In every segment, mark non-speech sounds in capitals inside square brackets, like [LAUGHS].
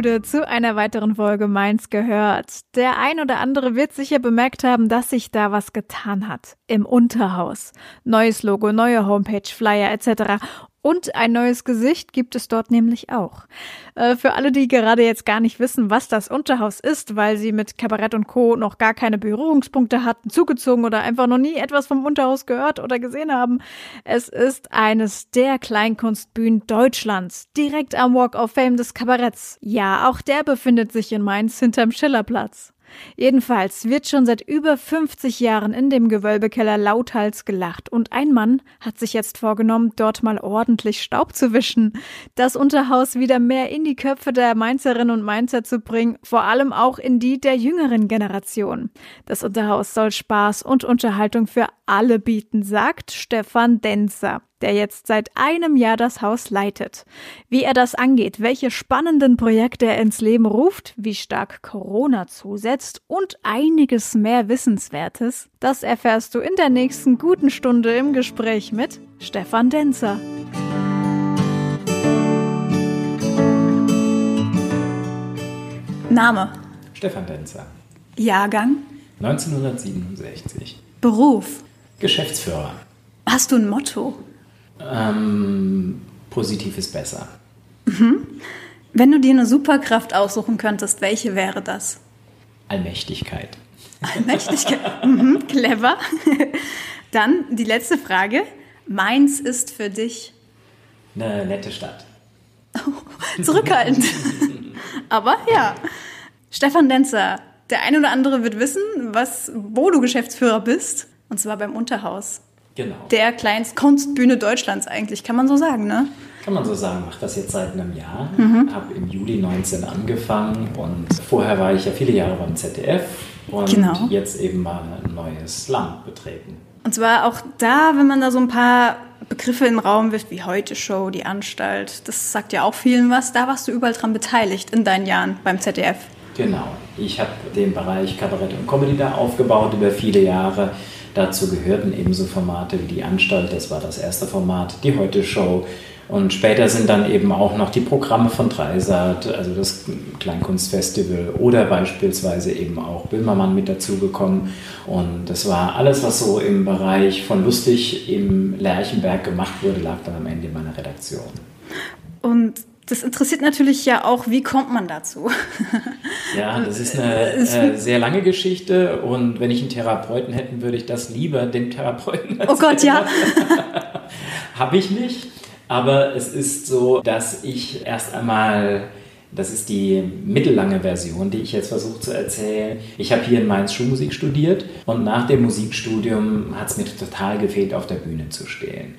Gude zu einer weiteren Folge Mainz gehört. Der ein oder andere wird sicher bemerkt haben, dass sich da was getan hat. Im Unterhaus. Neues Logo, neue Homepage, Flyer etc. Und ein neues Gesicht gibt es dort nämlich auch. Äh, für alle, die gerade jetzt gar nicht wissen, was das Unterhaus ist, weil sie mit Kabarett und Co. noch gar keine Berührungspunkte hatten, zugezogen oder einfach noch nie etwas vom Unterhaus gehört oder gesehen haben. Es ist eines der Kleinkunstbühnen Deutschlands, direkt am Walk of Fame des Kabaretts. Ja, auch der befindet sich in Mainz hinterm Schillerplatz. Jedenfalls wird schon seit über 50 Jahren in dem Gewölbekeller lauthals gelacht. Und ein Mann hat sich jetzt vorgenommen, dort mal ordentlich Staub zu wischen, das Unterhaus wieder mehr in die Köpfe der Mainzerinnen und Mainzer zu bringen, vor allem auch in die der jüngeren Generation. Das Unterhaus soll Spaß und Unterhaltung für alle bieten, sagt Stefan Denzer der jetzt seit einem Jahr das Haus leitet. Wie er das angeht, welche spannenden Projekte er ins Leben ruft, wie stark Corona zusetzt und einiges mehr Wissenswertes, das erfährst du in der nächsten guten Stunde im Gespräch mit Stefan Denzer. Name Stefan Denzer. Jahrgang 1967. Beruf Geschäftsführer. Hast du ein Motto? Ähm, positiv ist besser. Wenn du dir eine Superkraft aussuchen könntest, welche wäre das? Allmächtigkeit. Allmächtigkeit. [LAUGHS] mhm, clever. [LAUGHS] Dann die letzte Frage. Mainz ist für dich Eine nette Stadt. zurückhaltend. [LAUGHS] Aber ja. Stefan Denzer, der ein oder andere wird wissen, was, wo du Geschäftsführer bist. Und zwar beim Unterhaus. Genau. Der Kleinstkunstbühne Deutschlands eigentlich, kann man so sagen, ne? Kann man so sagen, mache das jetzt seit einem Jahr. Mhm. Habe im Juli 19 angefangen und vorher war ich ja viele Jahre beim ZDF und Genau. jetzt eben mal ein neues Land betreten. Und zwar auch da, wenn man da so ein paar Begriffe in den Raum wirft, wie Heute Show, die Anstalt, das sagt ja auch vielen was. Da warst du überall dran beteiligt in deinen Jahren beim ZDF. Genau. Ich habe den Bereich Kabarett und Comedy da aufgebaut über viele Jahre. Dazu gehörten ebenso Formate wie die Anstalt, das war das erste Format, die Heute Show. Und später sind dann eben auch noch die Programme von Dreisat, also das Kleinkunstfestival oder beispielsweise eben auch Böhmermann mit dazugekommen. Und das war alles, was so im Bereich von lustig im Lerchenberg gemacht wurde, lag dann am Ende in meiner Redaktion. Und das interessiert natürlich ja auch, wie kommt man dazu? [LAUGHS] Ja, das ist eine äh, sehr lange Geschichte und wenn ich einen Therapeuten hätten, würde ich das lieber dem Therapeuten Oh Gott, ja. [LAUGHS] Habe ich nicht, aber es ist so, dass ich erst einmal, das ist die mittellange Version, die ich jetzt versuche zu erzählen. Ich habe hier in Mainz Schulmusik studiert und nach dem Musikstudium hat es mir total gefehlt, auf der Bühne zu stehen.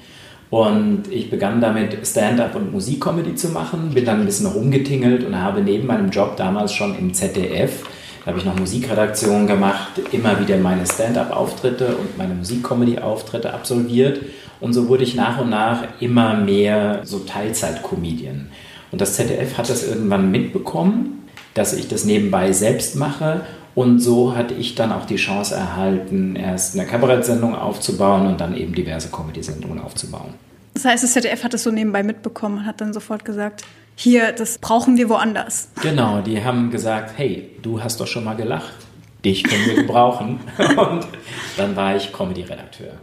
Und ich begann damit Stand-up und Musikcomedy zu machen, bin dann ein bisschen rumgetingelt und habe neben meinem Job damals schon im ZDF, da habe ich noch Musikredaktion gemacht, immer wieder meine Stand-up-Auftritte und meine Musikcomedy-Auftritte absolviert. Und so wurde ich nach und nach immer mehr so Teilzeit-Comedian. Und das ZDF hat das irgendwann mitbekommen, dass ich das nebenbei selbst mache. Und so hatte ich dann auch die Chance erhalten, erst eine Kabarettsendung aufzubauen und dann eben diverse Comedy-Sendungen aufzubauen. Das heißt, das ZDF hat es so nebenbei mitbekommen und hat dann sofort gesagt, hier, das brauchen wir woanders. Genau, die haben gesagt, hey, du hast doch schon mal gelacht, dich können wir gebrauchen. [LAUGHS] und dann war ich Comedy-Redakteur.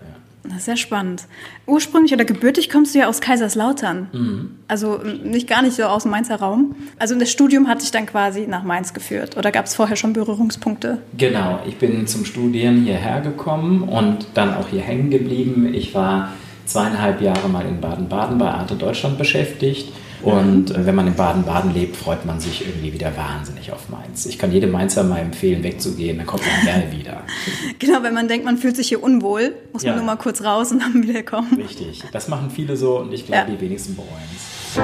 Sehr spannend. Ursprünglich oder gebürtig kommst du ja aus Kaiserslautern. Also m, nicht gar nicht so aus dem Mainzer Raum. Also das Studium hat dich dann quasi nach Mainz geführt. Oder gab es vorher schon Berührungspunkte? Genau, ich bin zum Studieren hierher gekommen und dann auch hier hängen geblieben. Ich war zweieinhalb Jahre mal in Baden-Baden bei Arte Deutschland beschäftigt. Und äh, wenn man in Baden-Baden lebt, freut man sich irgendwie wieder wahnsinnig auf Mainz. Ich kann jedem Mainzer mal empfehlen, wegzugehen, dann kommt man gerne wieder. [LAUGHS] Genau, wenn man denkt, man fühlt sich hier unwohl, muss ja. man nur mal kurz raus und dann wieder kommen. Richtig, das machen viele so und ich glaube, ja. die wenigsten bereuen es.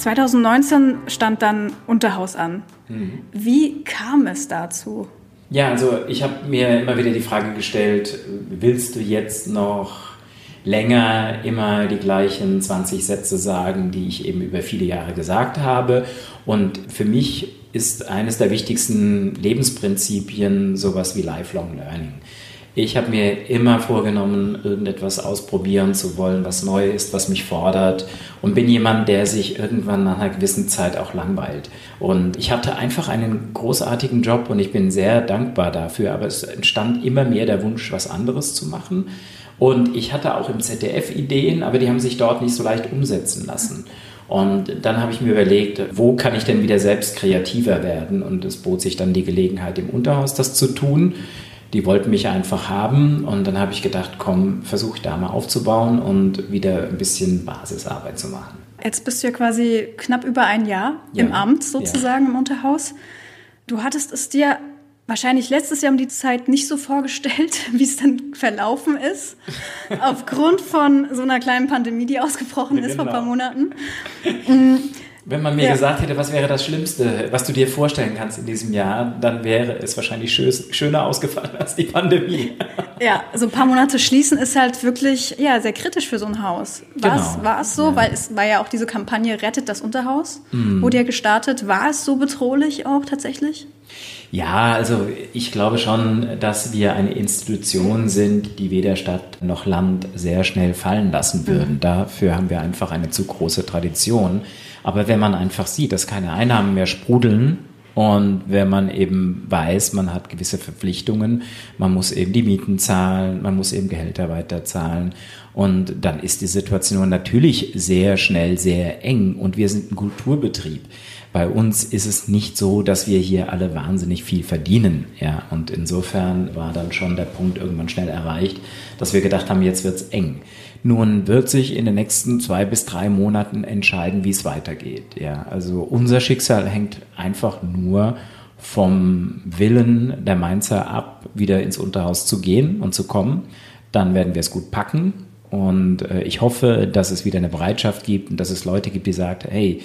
2019 stand dann Unterhaus an. Mhm. Wie kam es dazu? Ja, also ich habe mir immer wieder die Frage gestellt, willst du jetzt noch länger immer die gleichen 20 Sätze sagen, die ich eben über viele Jahre gesagt habe? Und für mich ist eines der wichtigsten Lebensprinzipien sowas wie Lifelong Learning. Ich habe mir immer vorgenommen, irgendetwas ausprobieren zu wollen, was neu ist, was mich fordert und bin jemand, der sich irgendwann nach einer gewissen Zeit auch langweilt. Und ich hatte einfach einen großartigen Job und ich bin sehr dankbar dafür, aber es entstand immer mehr der Wunsch, was anderes zu machen. Und ich hatte auch im ZDF Ideen, aber die haben sich dort nicht so leicht umsetzen lassen. Und dann habe ich mir überlegt, wo kann ich denn wieder selbst kreativer werden? Und es bot sich dann die Gelegenheit, im Unterhaus das zu tun. Die wollten mich einfach haben und dann habe ich gedacht, komm, versuche ich da mal aufzubauen und wieder ein bisschen Basisarbeit zu machen. Jetzt bist du ja quasi knapp über ein Jahr ja. im Amt sozusagen ja. im Unterhaus. Du hattest es dir wahrscheinlich letztes Jahr um die Zeit nicht so vorgestellt, [LAUGHS] wie es dann verlaufen ist, [LAUGHS] aufgrund von so einer kleinen Pandemie, die ausgebrochen ist genau. vor ein paar Monaten. [LAUGHS] Wenn man mir ja. gesagt hätte, was wäre das Schlimmste, was du dir vorstellen kannst in diesem Jahr, dann wäre es wahrscheinlich schöner ausgefallen als die Pandemie. [LAUGHS] Ja, so ein paar Monate schließen ist halt wirklich ja, sehr kritisch für so ein Haus. War, genau. es, war es so? Ja. Weil es war ja auch diese Kampagne Rettet das Unterhaus, mhm. wurde ja gestartet. War es so bedrohlich auch tatsächlich? Ja, also ich glaube schon, dass wir eine Institution sind, die weder Stadt noch Land sehr schnell fallen lassen würden. Mhm. Dafür haben wir einfach eine zu große Tradition. Aber wenn man einfach sieht, dass keine Einnahmen mehr sprudeln und wenn man eben weiß, man hat gewisse Verpflichtungen, man muss eben die Mieten zahlen, man muss eben Gehälter weiterzahlen und dann ist die Situation natürlich sehr schnell sehr eng und wir sind ein Kulturbetrieb. Bei uns ist es nicht so, dass wir hier alle wahnsinnig viel verdienen. Ja, und insofern war dann schon der Punkt irgendwann schnell erreicht, dass wir gedacht haben, jetzt wird's eng. Nun wird sich in den nächsten zwei bis drei Monaten entscheiden, wie es weitergeht. Ja, also unser Schicksal hängt einfach nur vom Willen der Mainzer ab, wieder ins Unterhaus zu gehen und zu kommen. Dann werden wir es gut packen. Und äh, ich hoffe, dass es wieder eine Bereitschaft gibt und dass es Leute gibt, die sagen, hey,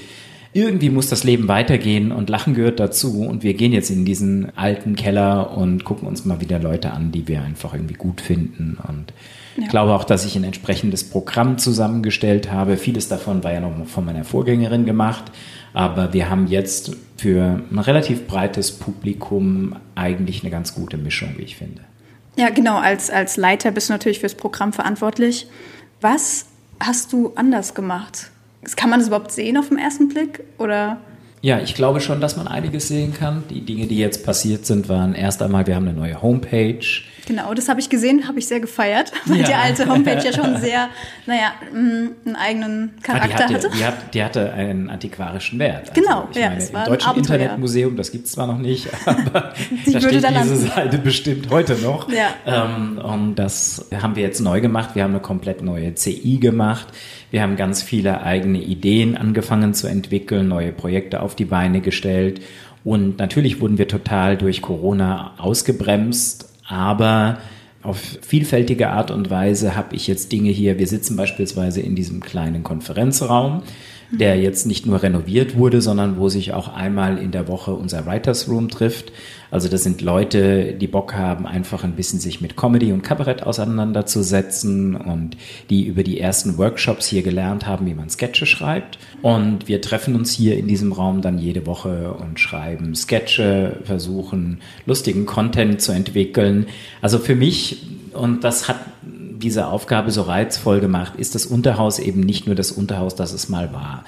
irgendwie muss das Leben weitergehen und Lachen gehört dazu und wir gehen jetzt in diesen alten Keller und gucken uns mal wieder Leute an, die wir einfach irgendwie gut finden und ja. Ich glaube auch, dass ich ein entsprechendes Programm zusammengestellt habe. Vieles davon war ja noch von meiner Vorgängerin gemacht. Aber wir haben jetzt für ein relativ breites Publikum eigentlich eine ganz gute Mischung, wie ich finde. Ja, genau. Als, als Leiter bist du natürlich fürs Programm verantwortlich. Was hast du anders gemacht? Kann man das überhaupt sehen auf den ersten Blick? Oder? Ja, ich glaube schon, dass man einiges sehen kann. Die Dinge, die jetzt passiert sind, waren erst einmal, wir haben eine neue Homepage. Genau, das habe ich gesehen, habe ich sehr gefeiert, [LAUGHS] weil ja. die alte Homepage ja schon [LAUGHS] sehr, naja, mm, einen eigenen Charakter ah, die hatte. Die, hat, die, hatte einen antiquarischen Wert. Also genau, ich ja, meine, es war Im Deutschen Internetmuseum, das gibt es zwar noch nicht, [LAUGHS] aber da steht diese landen. Seite bestimmt heute noch. Ja. Ähm, und das haben wir jetzt neu gemacht. Wir haben eine komplett neue CI gemacht. Wir haben ganz viele eigene Ideen angefangen zu entwickeln, neue Projekte auf die Beine gestellt. Und natürlich wurden wir total durch Corona ausgebremst, aber auf vielfältige Art und Weise habe ich jetzt Dinge hier. Wir sitzen beispielsweise in diesem kleinen Konferenzraum, der jetzt nicht nur renoviert wurde, sondern wo sich auch einmal in der Woche unser Writers Room trifft. Also das sind Leute, die Bock haben, einfach ein bisschen sich mit Comedy und Kabarett auseinanderzusetzen und die über die ersten Workshops hier gelernt haben, wie man Sketche schreibt. Und wir treffen uns hier in diesem Raum dann jede Woche und schreiben Sketche, versuchen lustigen Content zu entwickeln. Also für mich, und das hat diese Aufgabe so reizvoll gemacht, ist das Unterhaus eben nicht nur das Unterhaus, das es mal war.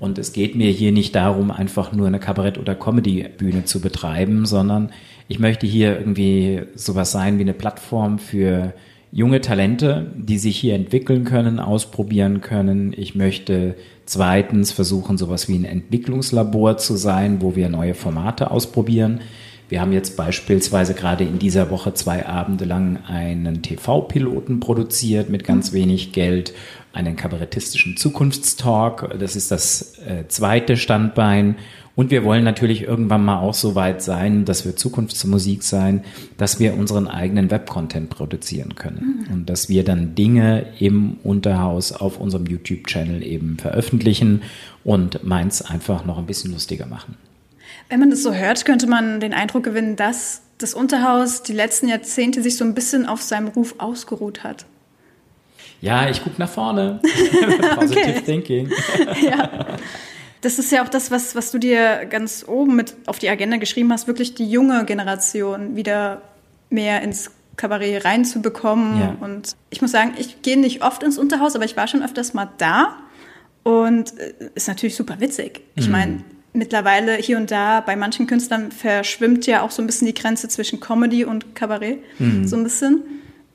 Und es geht mir hier nicht darum, einfach nur eine Kabarett- oder Comedy-Bühne zu betreiben, sondern ich möchte hier irgendwie sowas sein wie eine Plattform für junge Talente, die sich hier entwickeln können, ausprobieren können. Ich möchte zweitens versuchen, sowas wie ein Entwicklungslabor zu sein, wo wir neue Formate ausprobieren. Wir haben jetzt beispielsweise gerade in dieser Woche zwei Abende lang einen TV-Piloten produziert mit ganz wenig Geld, einen kabarettistischen Zukunftstalk. Das ist das äh, zweite Standbein. Und wir wollen natürlich irgendwann mal auch so weit sein, dass wir Zukunftsmusik sein, dass wir unseren eigenen Web-Content produzieren können. Mhm. Und dass wir dann Dinge im Unterhaus auf unserem YouTube-Channel eben veröffentlichen und meins einfach noch ein bisschen lustiger machen. Wenn man das so hört, könnte man den Eindruck gewinnen, dass das Unterhaus die letzten Jahrzehnte sich so ein bisschen auf seinem Ruf ausgeruht hat. Ja, ich gucke nach vorne. [LAUGHS] [LAUGHS] Positive Thinking. [LAUGHS] ja. Das ist ja auch das, was, was du dir ganz oben mit auf die Agenda geschrieben hast, wirklich die junge Generation wieder mehr ins Kabarett reinzubekommen. Ja. Und ich muss sagen, ich gehe nicht oft ins Unterhaus, aber ich war schon öfters mal da. Und äh, ist natürlich super witzig. Ich mhm. meine, mittlerweile hier und da bei manchen Künstlern verschwimmt ja auch so ein bisschen die Grenze zwischen Comedy und Kabarett. Mhm. So ein bisschen.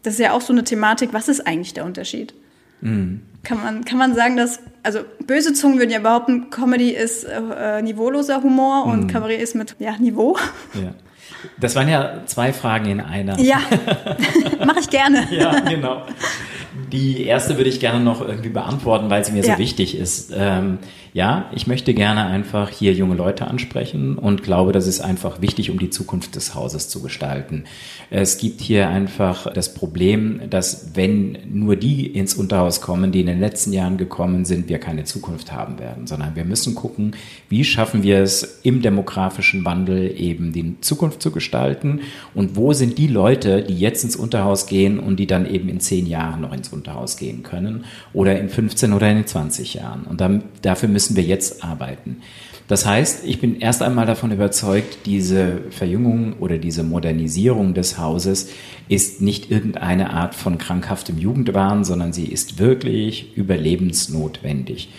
Das ist ja auch so eine Thematik. Was ist eigentlich der Unterschied? Mhm. Kann, man, kann man sagen, dass, also böse Zungen würden ja behaupten, Comedy ist äh, niveauloser Humor und mhm. Kabarett ist mit ja, Niveau. Ja. Das waren ja zwei Fragen in einer. Ja, [LAUGHS] [LAUGHS] mache ich gerne. ja, genau. Die erste würde ich gerne noch irgendwie beantworten, weil sie mir ja. so wichtig ist. Ähm, ja, ich möchte gerne einfach hier junge Leute ansprechen und glaube, das ist einfach wichtig, um die Zukunft des Hauses zu gestalten. Es gibt hier einfach das Problem, dass wenn nur die ins Unterhaus kommen, die in den letzten Jahren gekommen sind, wir keine Zukunft haben werden, sondern wir müssen gucken, wie schaffen wir es im demografischen Wandel eben die Zukunft zu gestalten und wo sind die Leute, die jetzt ins Unterhaus gehen und die dann eben in zehn Jahren noch ins Unterhaus gehen können oder in 15 oder in 20 Jahren. Und dann, dafür müssen wir jetzt arbeiten. Das heißt, ich bin erst einmal davon überzeugt, diese Verjüngung oder diese Modernisierung des Hauses ist nicht irgendeine Art von krankhaftem Jugendwahn, sondern sie ist wirklich überlebensnotwendig.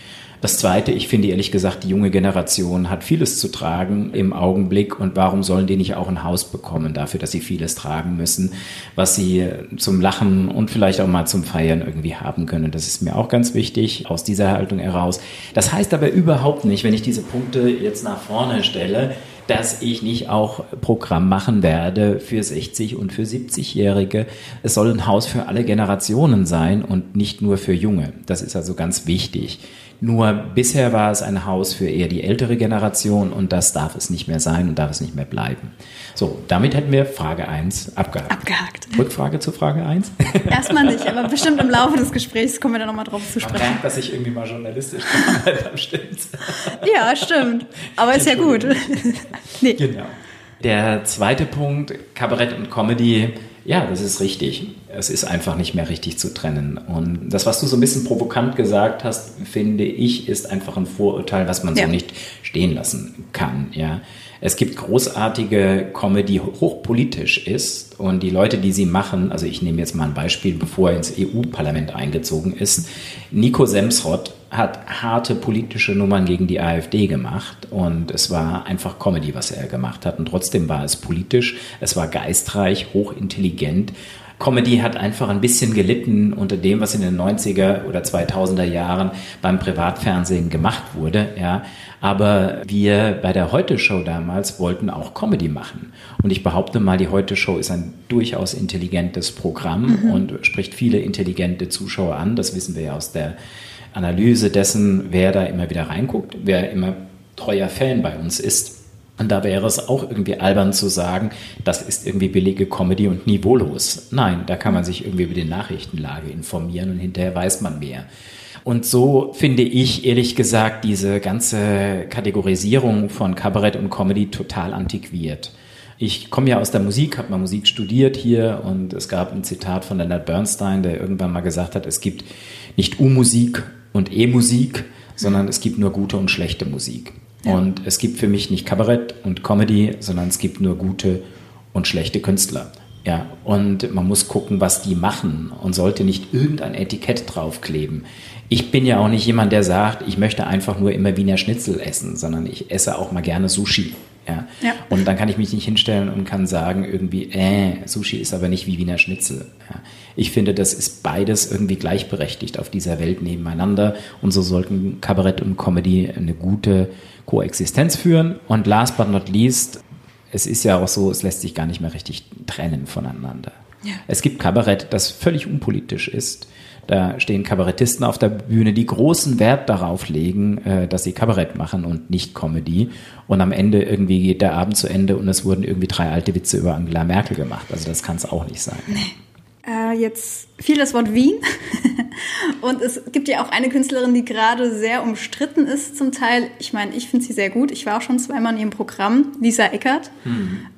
Das Zweite, ich finde ehrlich gesagt, die junge Generation hat vieles zu tragen im Augenblick und warum sollen die nicht auch ein Haus bekommen dafür, dass sie vieles tragen müssen, was sie zum Lachen und vielleicht auch mal zum Feiern irgendwie haben können. Das ist mir auch ganz wichtig aus dieser Haltung heraus. Das heißt aber überhaupt nicht, wenn ich diese Punkte jetzt nach vorne stelle, dass ich nicht auch Programm machen werde für 60 und für 70-Jährige. Es soll ein Haus für alle Generationen sein und nicht nur für Junge. Das ist also ganz wichtig. Nur bisher war es ein Haus für eher die ältere Generation und das darf es nicht mehr sein und darf es nicht mehr bleiben. So, damit hätten wir Frage 1 abgehakt. Abgehakt. Rückfrage zu Frage 1? [LAUGHS] Erstmal nicht, aber bestimmt im Laufe des Gesprächs kommen wir da nochmal drauf zu sprechen. Man merkt, dass ich irgendwie mal journalistisch bin, [LAUGHS] stimmt. Ja, stimmt. Aber ist ja gut. [LAUGHS] nee. Genau. Der zweite Punkt, Kabarett und Comedy ja, das ist richtig. Es ist einfach nicht mehr richtig zu trennen. Und das, was du so ein bisschen provokant gesagt hast, finde ich, ist einfach ein Vorurteil, was man ja. so nicht stehen lassen kann. Ja. Es gibt großartige Comedy, die hochpolitisch ist und die Leute, die sie machen, also ich nehme jetzt mal ein Beispiel, bevor er ins EU-Parlament eingezogen ist, Nico Semsrott hat harte politische Nummern gegen die AfD gemacht und es war einfach Comedy, was er gemacht hat. Und trotzdem war es politisch, es war geistreich, hochintelligent Comedy hat einfach ein bisschen gelitten unter dem, was in den 90er oder 2000er Jahren beim Privatfernsehen gemacht wurde, ja. Aber wir bei der Heute-Show damals wollten auch Comedy machen. Und ich behaupte mal, die Heute-Show ist ein durchaus intelligentes Programm mhm. und spricht viele intelligente Zuschauer an. Das wissen wir ja aus der Analyse dessen, wer da immer wieder reinguckt, wer immer treuer Fan bei uns ist. Und da wäre es auch irgendwie albern zu sagen, das ist irgendwie billige Comedy und niveaulos. Nein, da kann man sich irgendwie über die Nachrichtenlage informieren und hinterher weiß man mehr. Und so finde ich ehrlich gesagt diese ganze Kategorisierung von Kabarett und Comedy total antiquiert. Ich komme ja aus der Musik, habe mal Musik studiert hier und es gab ein Zitat von Leonard Bernstein, der irgendwann mal gesagt hat, es gibt nicht U-Musik und E-Musik, sondern es gibt nur gute und schlechte Musik. Und es gibt für mich nicht Kabarett und Comedy, sondern es gibt nur gute und schlechte Künstler. Ja, und man muss gucken, was die machen und sollte nicht irgendein Etikett draufkleben. Ich bin ja auch nicht jemand, der sagt, ich möchte einfach nur immer Wiener Schnitzel essen, sondern ich esse auch mal gerne Sushi. Ja. ja. Und dann kann ich mich nicht hinstellen und kann sagen, irgendwie, äh, Sushi ist aber nicht wie Wiener Schnitzel. Ja. Ich finde, das ist beides irgendwie gleichberechtigt auf dieser Welt nebeneinander. Und so sollten Kabarett und Comedy eine gute Koexistenz führen. Und last but not least, es ist ja auch so, es lässt sich gar nicht mehr richtig trennen voneinander. Ja. Es gibt Kabarett, das völlig unpolitisch ist. Da stehen Kabarettisten auf der Bühne, die großen Wert darauf legen, äh, dass sie Kabarett machen und nicht Comedy. Und am Ende irgendwie geht der Abend zu Ende und es wurden irgendwie drei alte Witze über Angela Merkel gemacht. Also das kann es auch nicht sein. Äh, jetzt fiel das Wort Wien. [LAUGHS] und es gibt ja auch eine Künstlerin, die gerade sehr umstritten ist zum Teil. Ich meine, ich finde sie sehr gut. Ich war auch schon zweimal in ihrem Programm. Lisa Eckert.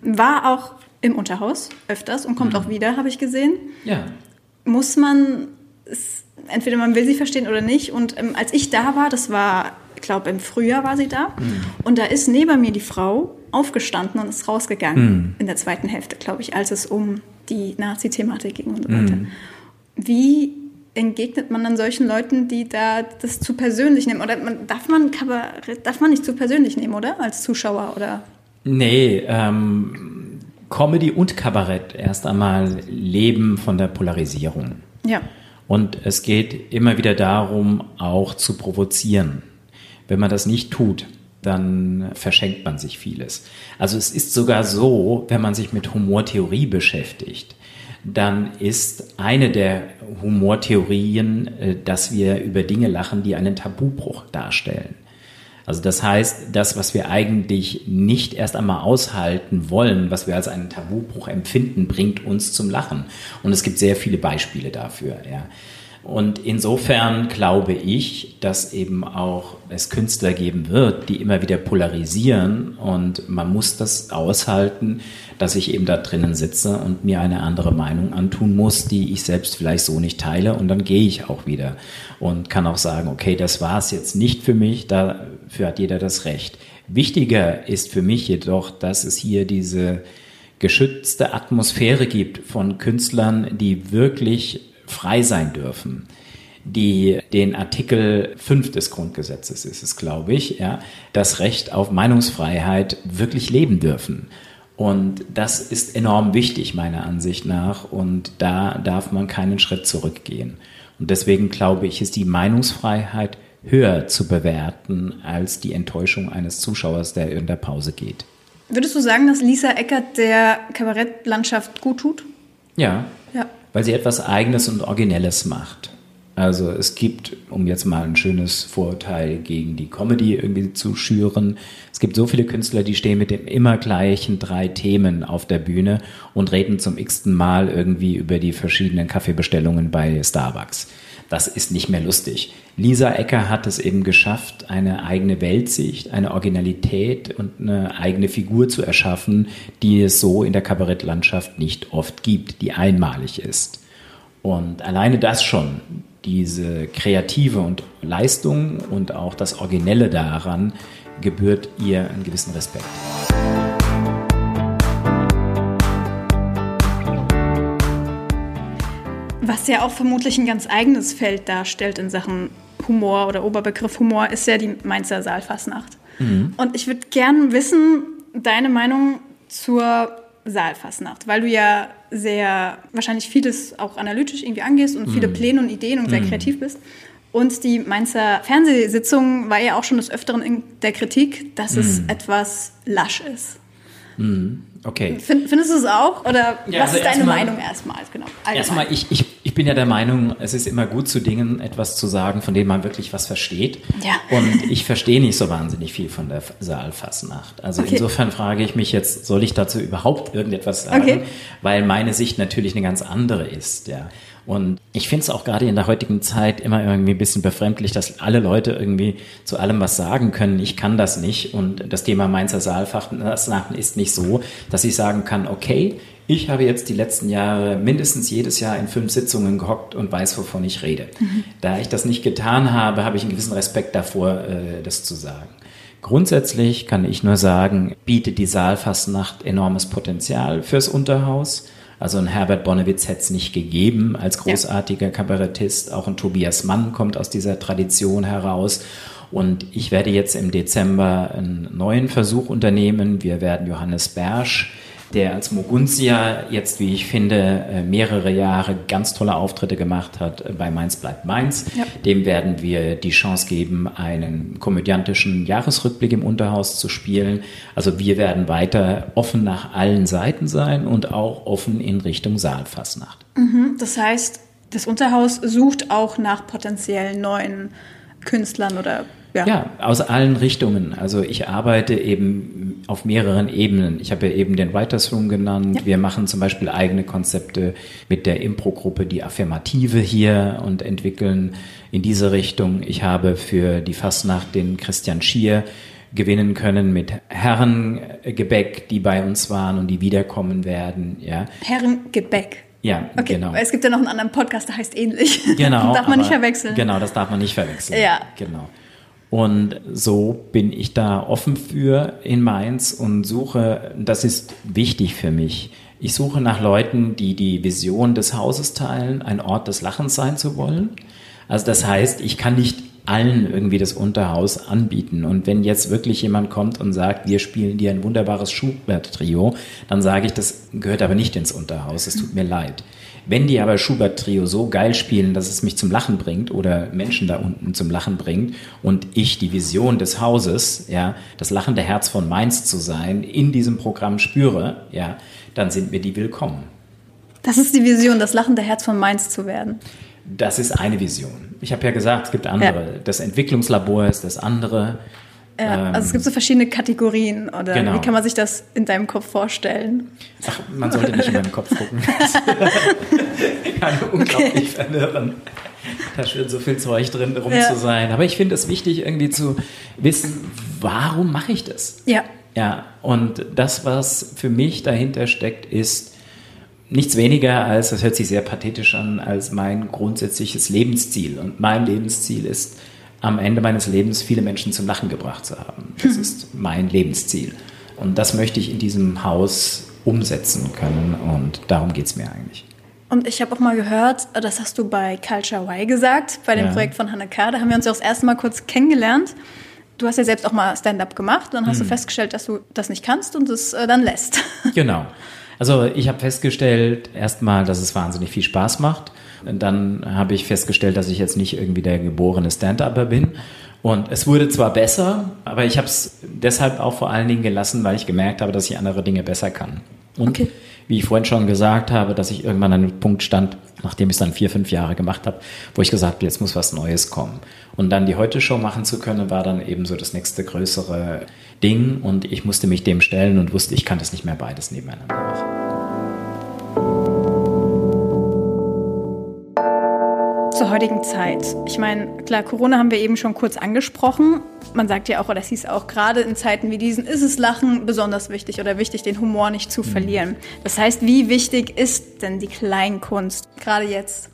War auch im Unterhaus öfters und kommt auch wieder, habe ich gesehen. Ja. Muss man, entweder man will sie verstehen oder nicht. Und ähm, als ich da war, das war, ich glaube im Frühjahr war sie da. Und da ist neben mir die Frau aufgestanden und ist rausgegangen. In der zweiten Hälfte, glaube ich, als es um die Nazi-Thematik ging und so weiter. Wie entgegnet man dann solchen Leuten, die da das zu persönlich nehmen? Oder man, darf man Kabarett, darf man nicht zu persönlich nehmen, oder? Als Zuschauer oder? Nee, ähm, Comedy und Kabarett erst einmal leben von der Polarisierung. Ja. Und es geht immer wieder darum, auch zu provozieren. Wenn man das nicht tut, dann verschenkt man sich vieles. Also es ist sogar so, wenn man sich mit Humortheorie beschäftigt, dann ist eine der Humortheorien, äh, dass wir über Dinge lachen, die einen Tabubruch darstellen. Also das heißt, das, was wir eigentlich nicht erst einmal aushalten wollen, was wir als einen Tabubruch empfinden, bringt uns zum Lachen. Und es gibt sehr viele Beispiele dafür. Ja. Und insofern glaube ich, dass eben auch es Künstler geben wird, die immer wieder polarisieren und man muss das aushalten, dass ich eben da drinnen sitze und mir eine andere Meinung antun muss, die ich selbst vielleicht so nicht teile und dann gehe ich auch wieder und kann auch sagen, okay, das war es jetzt nicht für mich, dafür hat jeder das Recht. Wichtiger ist für mich jedoch, dass es hier diese geschützte Atmosphäre gibt von Künstlern, die wirklich frei sein dürfen, die den Artikel 5 des Grundgesetzes ist es, glaube ich, ja, das Recht auf Meinungsfreiheit wirklich leben dürfen. Und das ist enorm wichtig, meiner Ansicht nach. Und da darf man keinen Schritt zurückgehen. Und deswegen glaube ich, ist die Meinungsfreiheit höher zu bewerten als die Enttäuschung eines Zuschauers, der in der Pause geht. Würdest du sagen, dass Lisa Eckert der Kabarettlandschaft gut tut? Ja, Ja. weil sie etwas Eigenes und Originelles macht. Also es gibt, um jetzt mal ein schönes Vorurteil gegen die Comedy irgendwie zu schüren, es gibt so viele Künstler, die stehen mit den immer gleichen drei Themen auf der Bühne und reden zum x-ten Mal irgendwie über die verschiedenen Kaffeebestellungen bei Starbucks. Das ist nicht mehr lustig. Lisa Ecker hat es eben geschafft, eine eigene Weltsicht, eine Originalität und eine eigene Figur zu erschaffen, die es so in der Kabarettlandschaft nicht oft gibt, die einmalig ist. Und alleine das schon, diese kreative und Leistung und auch das Originelle daran, gebührt ihr einen gewissen Respekt. Was ja auch vermutlich ein ganz eigenes Feld darstellt in Sachen Humor oder Oberbegriff Humor, ist ja die Mainzer Saalfasnacht. Und ich würde gern wissen, deine Meinung zur Saalfasnacht, weil du ja sehr wahrscheinlich vieles auch analytisch irgendwie angehst und viele Pläne und Ideen und sehr kreativ bist. Und die Mainzer Fernsehsitzung war ja auch schon des Öfteren in der Kritik, dass es etwas lasch ist. Okay. Find, findest du es auch? Oder Ja, was also ist deine erstmal- Meinung erstmal? Genau. allgemein? Erstmal, ich, ich, ich bin ja der Meinung, es ist immer gut zu Dingen etwas zu sagen, von dem man wirklich was versteht. Ja. Und ich verstehe nicht so wahnsinnig viel von der Saalfasnacht. Also Okay. insofern frage ich mich jetzt, soll ich dazu überhaupt irgendetwas sagen? Okay. Weil meine Sicht natürlich eine ganz andere ist, ja. Und ich finde es auch gerade in der heutigen Zeit immer irgendwie ein bisschen befremdlich, dass alle Leute irgendwie zu allem was sagen können. Ich kann das nicht. Und das Thema Mainzer Saalfasnachten ist nicht so, dass ich sagen kann, okay, ich habe jetzt die letzten Jahre mindestens jedes Jahr in fünf Sitzungen gehockt und weiß, wovon ich rede. Da ich das nicht getan habe, habe ich einen gewissen Respekt davor, äh, das zu sagen. Grundsätzlich kann ich nur sagen, bietet die Saalfastnacht enormes Potenzial fürs Unterhaus. Also ein Herbert Bonnewitz hätte es nicht gegeben als großartiger Kabarettist. Auch ein Tobias Mann kommt aus dieser Tradition heraus. Und ich werde jetzt im Dezember einen neuen Versuch unternehmen. Wir werden Johannes Bersch der als Moguntia jetzt, wie ich finde, äh, mehrere Jahre ganz tolle Auftritte gemacht hat äh, bei Mainz bleibt Mainz. Ja. Dem werden wir die Chance geben, einen komödiantischen Jahresrückblick im Unterhaus zu spielen. Also wir werden weiter offen nach allen Seiten sein und auch offen in Richtung Saalfassnacht. Mhm, das heißt, das Unterhaus sucht auch nach potenziellen neuen Künstlern oder ja. ja, aus allen Richtungen. Also ich arbeite eben auf mehreren Ebenen. Ich habe ja eben den Writers Room genannt. Ja. Wir machen zum Beispiel eigene Konzepte mit der Impro-Gruppe Die Affirmative hier und entwickeln in diese Richtung. Ich habe für die Fastnacht den Christian Schier gewinnen können mit Herrengebäck, die bei uns waren und die wiederkommen werden. Ja. Herrengebäck. Ja, okay. genau. Es gibt ja noch einen anderen Podcast, der heißt ähnlich. Genau. [LAUGHS] darf man nicht verwechseln. Genau, das darf man nicht verwechseln. Ja. Genau. Und so bin ich da offen für in Mainz und suche, das ist wichtig für mich. Ich suche nach Leuten, die die Vision des Hauses teilen, ein Ort des Lachens sein zu wollen. Also das heißt, ich kann nicht allen irgendwie das Unterhaus anbieten. Und wenn jetzt wirklich jemand kommt und sagt, wir spielen dir ein wunderbares Schubert-Trio, dann sage ich, das gehört aber nicht ins Unterhaus. Es tut mir leid. Wenn die aber Schubert-Trio so geil spielen, dass es mich zum Lachen bringt oder Menschen da unten zum Lachen bringt und ich die Vision des Hauses, ja, das lachende Herz von Mainz zu sein, in diesem Programm spüre, ja, dann sind mir die willkommen. Das ist die Vision, das lachende Herz von Mainz zu werden. Das ist eine Vision. Ich habe ja gesagt, es gibt andere. Ja. Das Entwicklungslabor ist das andere. Ja, also es gibt so verschiedene Kategorien oder genau. wie kann man sich das in deinem Kopf vorstellen? Ach, man sollte nicht in meinen Kopf gucken. [LAUGHS] kann unglaublich okay. verwirren. Da scheint so viel Zeug drin rum ja. zu sein. Aber ich finde es wichtig, irgendwie zu wissen, warum mache ich das? Ja. Ja, und das, was für mich dahinter steckt, ist nichts weniger als, das hört sich sehr pathetisch an, als mein grundsätzliches Lebensziel. Und mein Lebensziel ist, am Ende meines Lebens viele Menschen zum Lachen gebracht zu haben. Das ist mein Lebensziel. Und das möchte ich in diesem Haus umsetzen können und darum geht es mir eigentlich. Und ich habe auch mal gehört, das hast du bei Culture Y gesagt, bei dem ja. Projekt von Hannah K. Da haben wir uns ja auch das erste Mal kurz kennengelernt. Du hast ja selbst auch mal Stand-up gemacht, dann hast hm. du festgestellt, dass du das nicht kannst und es äh, dann lässt. Genau. Also ich habe festgestellt erstmal, dass es wahnsinnig viel Spaß macht. Dann habe ich festgestellt, dass ich jetzt nicht irgendwie der geborene Stand-Upper bin. Und es wurde zwar besser, aber ich habe es deshalb auch vor allen Dingen gelassen, weil ich gemerkt habe, dass ich andere Dinge besser kann. Und okay. wie ich vorhin schon gesagt habe, dass ich irgendwann an einem Punkt stand, nachdem ich es dann vier, fünf Jahre gemacht habe, wo ich gesagt habe, jetzt muss was Neues kommen. Und dann die Heute-Show machen zu können, war dann eben so das nächste größere Ding. Und ich musste mich dem stellen und wusste, ich kann das nicht mehr beides nebeneinander machen. Zur heutigen Zeit. Ich meine, klar, Corona haben wir eben schon kurz angesprochen. Man sagt ja auch, oder es hieß auch, gerade in Zeiten wie diesen ist es Lachen besonders wichtig oder wichtig, den Humor nicht zu mhm. verlieren. Das heißt, wie wichtig ist denn die Kleinkunst gerade jetzt?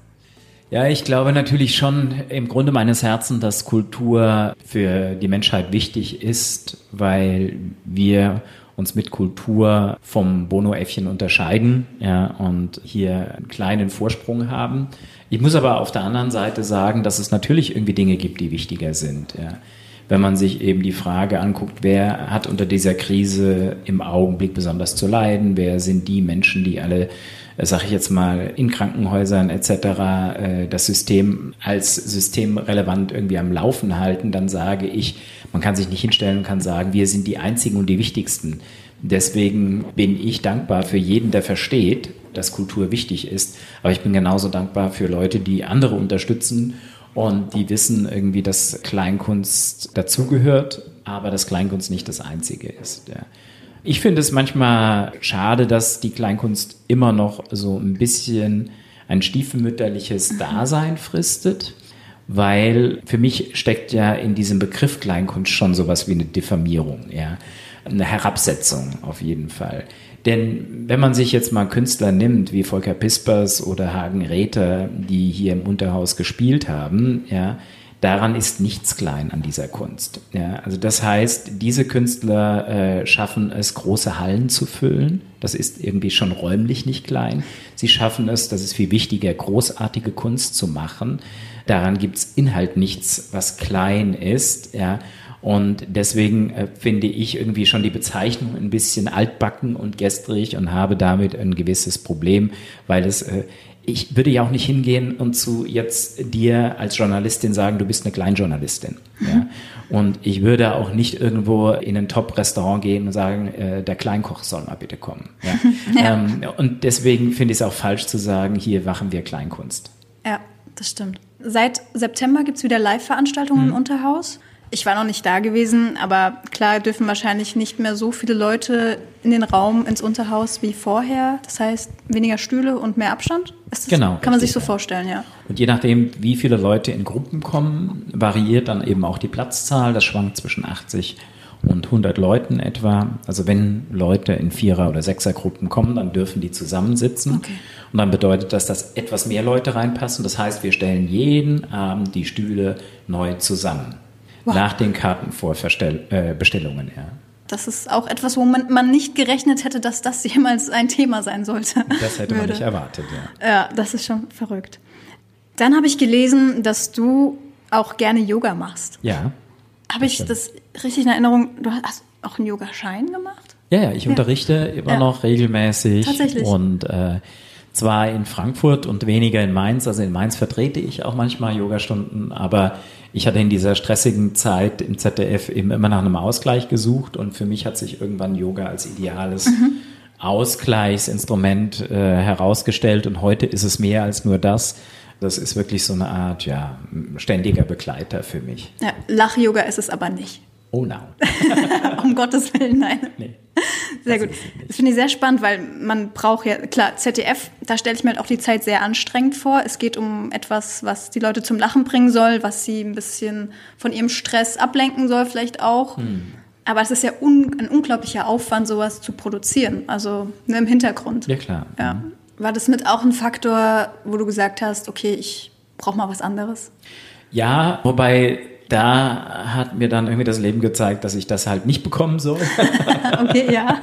Ja, ich glaube natürlich schon im Grunde meines Herzens, dass Kultur für die Menschheit wichtig ist, weil wir uns mit Kultur vom Bono-Äffchen unterscheiden ja, und hier einen kleinen Vorsprung haben. Ich muss aber auf der anderen Seite sagen, dass es natürlich irgendwie Dinge gibt, die wichtiger sind. Ja. Wenn man sich eben die Frage anguckt, wer hat unter dieser Krise im Augenblick besonders zu leiden, wer sind die Menschen, die alle äh, sage ich jetzt mal, in Krankenhäusern etc. Äh, das System als systemrelevant irgendwie am Laufen halten, dann sage ich, man kann sich nicht hinstellen und kann sagen, wir sind die Einzigen und die Wichtigsten. Deswegen bin ich dankbar für jeden, der versteht, dass Kultur wichtig ist. Aber ich bin genauso dankbar für Leute, die andere unterstützen und die wissen irgendwie, dass Kleinkunst dazugehört, aber dass Kleinkunst nicht das Einzige ist. Ja. Ich finde es manchmal schade, dass die Kleinkunst immer noch so ein bisschen ein stiefmütterliches Dasein fristet, weil für mich steckt ja in diesem Begriff Kleinkunst schon sowas wie eine Diffamierung, ja, eine Herabsetzung auf jeden Fall. Denn wenn man sich jetzt mal Künstler nimmt, wie Volker Pispers oder Hagen Räther, die hier im Unterhaus gespielt haben, ja, daran ist nichts klein an dieser Kunst. Ja, also das heißt, diese Künstler äh, schaffen es, große Hallen zu füllen. Das ist irgendwie schon räumlich nicht klein. Sie schaffen es, das ist viel wichtiger, großartige Kunst zu machen. Daran gibt's Inhalt nichts, was klein ist. Ja. Und deswegen äh, finde ich irgendwie schon die Bezeichnung ein bisschen altbacken und gestrig und habe damit ein gewisses Problem, weil es äh, ich würde ja auch nicht hingehen und zu jetzt dir als Journalistin sagen, du bist eine Kleinjournalistin. Ja? Und ich würde auch nicht irgendwo in ein Top-Restaurant gehen und sagen, äh, der Kleinkoch soll mal bitte kommen. Ja? [LAUGHS] ja. Ähm, und deswegen finde ich es auch falsch zu sagen, hier machen wir Kleinkunst. Ja, das stimmt. Seit September gibt es wieder Live-Veranstaltungen hm. im Unterhaus. Ich war noch nicht da gewesen, aber klar dürfen wahrscheinlich nicht mehr so viele Leute in den Raum ins Unterhaus wie vorher. Das heißt, weniger Stühle und mehr Abstand. Das, genau. Kann man sich so vorstellen, ja. Und je nachdem, wie viele Leute in Gruppen kommen, variiert dann eben auch die Platzzahl. Das schwankt zwischen 80 und 100 Leuten etwa. Also wenn Leute in Vierer- oder Sechsergruppen kommen, dann dürfen die zusammensitzen. Okay. Und dann bedeutet das, dass etwas mehr Leute reinpassen. Das heißt, wir stellen jeden Abend die Stühle neu zusammen wow. nach den Kartenvorbestellungen. Äh, ja. Das ist auch etwas, wo man, man, nicht gerechnet hätte, dass das [LAUGHS] jemals ein Thema sein sollte. Das hätte man nicht erwartet, ja. Ja, das ist schon verrückt. Dann habe ich gelesen, dass du auch gerne Yoga machst. Ja. Habe ich das richtig in Erinnerung? Du hast auch einen Yogaschein gemacht? Ja, ja, ich ja. unterrichte immer ja. noch regelmäßig. Tatsächlich. Und äh, zwar in Frankfurt und weniger in Mainz. Also in Mainz vertrete ich auch manchmal Yogastunden, aber ich hatte in dieser stressigen Zeit im ZDF eben immer nach einem Ausgleich gesucht und für mich hat sich irgendwann Yoga als ideales mhm. Ausgleichsinstrument äh, herausgestellt und heute ist es mehr als nur das. Das ist wirklich so eine Art, ja, ständiger Begleiter für mich. Ja, Lach-Yoga ist es aber nicht. Oh no. [LAUGHS] um Gottes Willen, nein. Nee. [LAUGHS] Sehr gut. Das finde ich sehr spannend, weil man braucht ja, klar, ZDF, da stelle ich mir halt auch die Zeit sehr anstrengend vor. Es geht um etwas, was die Leute zum Lachen bringen soll, was sie ein bisschen von ihrem Stress ablenken soll, vielleicht auch. Hm. Aber es ist ja un ein unglaublicher Aufwand, sowas zu produzieren, also nur im Hintergrund. Ja, klar. Ja. Mhm. War das mit auch ein Faktor, wo du gesagt hast, okay, ich brauche mal was anderes? Ja, wobei da hat mir dann irgendwie das Leben gezeigt, dass ich das halt nicht bekommen soll. [LAUGHS] okay, ja.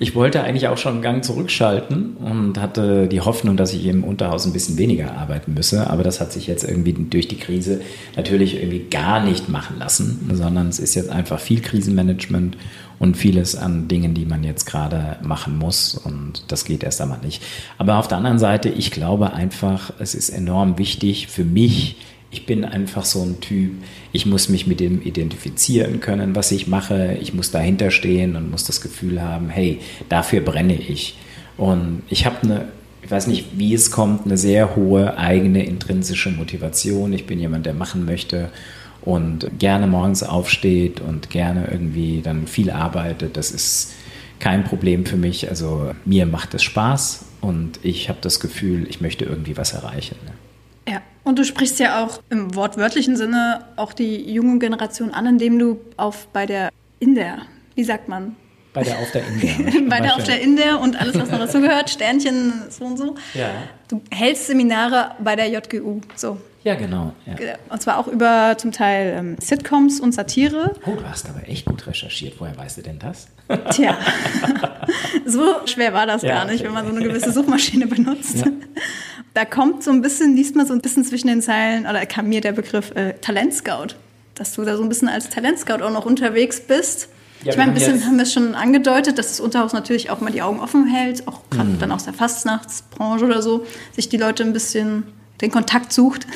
Ich wollte eigentlich auch schon einen Gang zurückschalten und hatte die Hoffnung, dass ich im Unterhaus ein bisschen weniger arbeiten müsse. Aber das hat sich jetzt irgendwie durch die Krise natürlich irgendwie gar nicht machen lassen, sondern es ist jetzt einfach viel Krisenmanagement und vieles an Dingen, die man jetzt gerade machen muss. Und das geht erst einmal nicht. Aber auf der anderen Seite, ich glaube einfach, es ist enorm wichtig für mich, ich bin einfach so ein Typ, ich muss mich mit dem identifizieren können, was ich mache. Ich muss dahinter stehen und muss das Gefühl haben, hey, dafür brenne ich. Und ich habe eine, ich weiß nicht, wie es kommt, eine sehr hohe eigene intrinsische Motivation. Ich bin jemand, der machen möchte und gerne morgens aufsteht und gerne irgendwie dann viel arbeitet. Das ist kein Problem für mich. Also mir macht es Spaß und ich habe das Gefühl, ich möchte irgendwie was erreichen. Ne? Und du sprichst ja auch im wortwörtlichen Sinne auch die junge Generation an, indem du auf bei der in der, wie sagt man? Bei der auf der Inder. [LAUGHS] bei der auf der Inder und alles, was noch dazu gehört, Sternchen, so und so. Ja. Du hältst Seminare bei der JGU. So. Ja, genau. Ja. Und zwar auch über zum Teil ähm, Sitcoms und Satire. Oh, du hast aber echt gut recherchiert. Woher weißt du denn das? Tja, [LAUGHS] so schwer war das ja, gar nicht, wenn man so eine gewisse Suchmaschine benutzt. Ja. Da kommt so ein bisschen, liest man so ein bisschen zwischen den Zeilen, oder kam mir der Begriff äh, Talentscout, dass du da so ein bisschen als Talentscout auch noch unterwegs bist. Ja, ich meine, ein bisschen haben wir es schon angedeutet, dass das Unterhaus natürlich auch mal die Augen offen hält, auch gerade mhm. dann aus der Fastnachtsbranche oder so, sich die Leute ein bisschen den Kontakt sucht.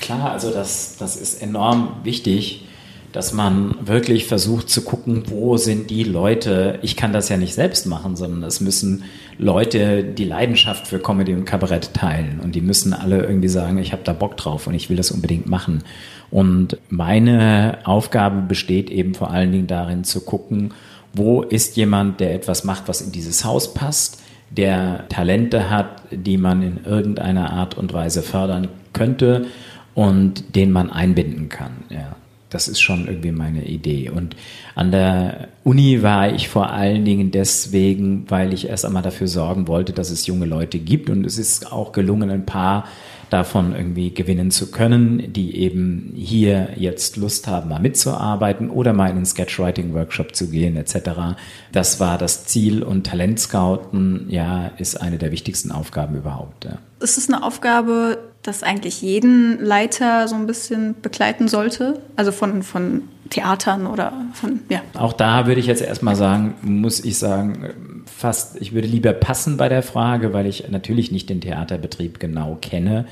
Klar, also das, das ist enorm wichtig dass man wirklich versucht zu gucken, wo sind die Leute. Ich kann das ja nicht selbst machen, sondern es müssen Leute die Leidenschaft für Comedy und Kabarett teilen und die müssen alle irgendwie sagen, ich habe da Bock drauf und ich will das unbedingt machen. Und meine Aufgabe besteht eben vor allen Dingen darin zu gucken, wo ist jemand, der etwas macht, was in dieses Haus passt, der Talente hat, die man in irgendeiner Art und Weise fördern könnte und den man einbinden kann. Ja. Das ist schon irgendwie meine Idee. Und an der Uni war ich vor allen Dingen deswegen, weil ich erst einmal dafür sorgen wollte, dass es junge Leute gibt. Und es ist auch gelungen, ein paar davon irgendwie gewinnen zu können, die eben hier jetzt Lust haben, mal mitzuarbeiten oder mal in einen Sketchwriting-Workshop zu gehen etc. Das war das Ziel und Talentscouten, ja, ist eine der wichtigsten Aufgaben überhaupt. Ja. Ist es eine Aufgabe, das eigentlich jeden Leiter so ein bisschen begleiten sollte? Also von, von Theatern oder von, ja. Auch da würde ich jetzt erstmal sagen, muss ich sagen, fast, ich würde lieber passen bei der Frage, weil ich natürlich nicht den Theaterbetrieb genau kenne,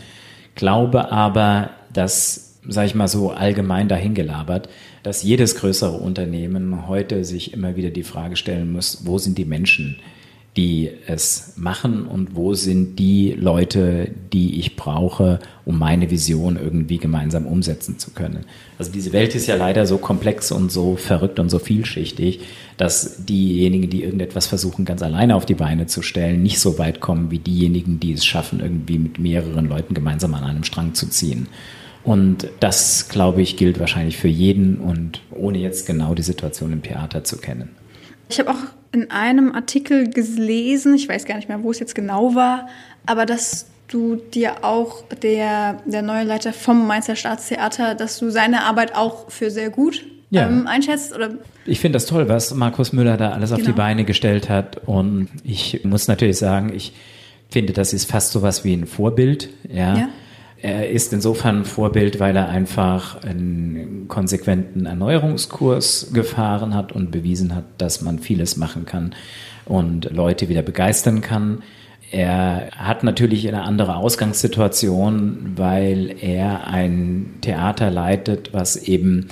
glaube aber, dass, sage ich mal so allgemein dahingelabert, dass jedes größere Unternehmen heute sich immer wieder die Frage stellen muss, wo sind die Menschen, die es machen und wo sind die Leute, die ich brauche, um meine Vision irgendwie gemeinsam umsetzen zu können. Also diese Welt ist ja leider so komplex und so verrückt und so vielschichtig, dass diejenigen, die irgendetwas versuchen, ganz alleine auf die Beine zu stellen, nicht so weit kommen wie diejenigen, die es schaffen, irgendwie mit mehreren Leuten gemeinsam an einem Strang zu ziehen. Und das, glaube ich, gilt wahrscheinlich für jeden und ohne jetzt genau die Situation im Theater zu kennen. Ich habe auch in einem Artikel gelesen, ich weiß gar nicht mehr, wo es jetzt genau war, aber dass du dir auch der, der neue Leiter vom Mainzer Staatstheater, dass du seine Arbeit auch für sehr gut ja. ähm, einschätzt? Oder? Ich finde das toll, was Markus Müller da alles genau. auf die genau. Beine gestellt hat. Und ich muss natürlich sagen, ich finde, das ist fast so was wie ein Vorbild. ja. ja er ist insofern ein Vorbild, weil er einfach einen konsequenten Erneuerungskurs gefahren hat und bewiesen hat, dass man vieles machen kann und Leute wieder begeistern kann. Er hat natürlich eine andere Ausgangssituation, weil er ein Theater leitet, was eben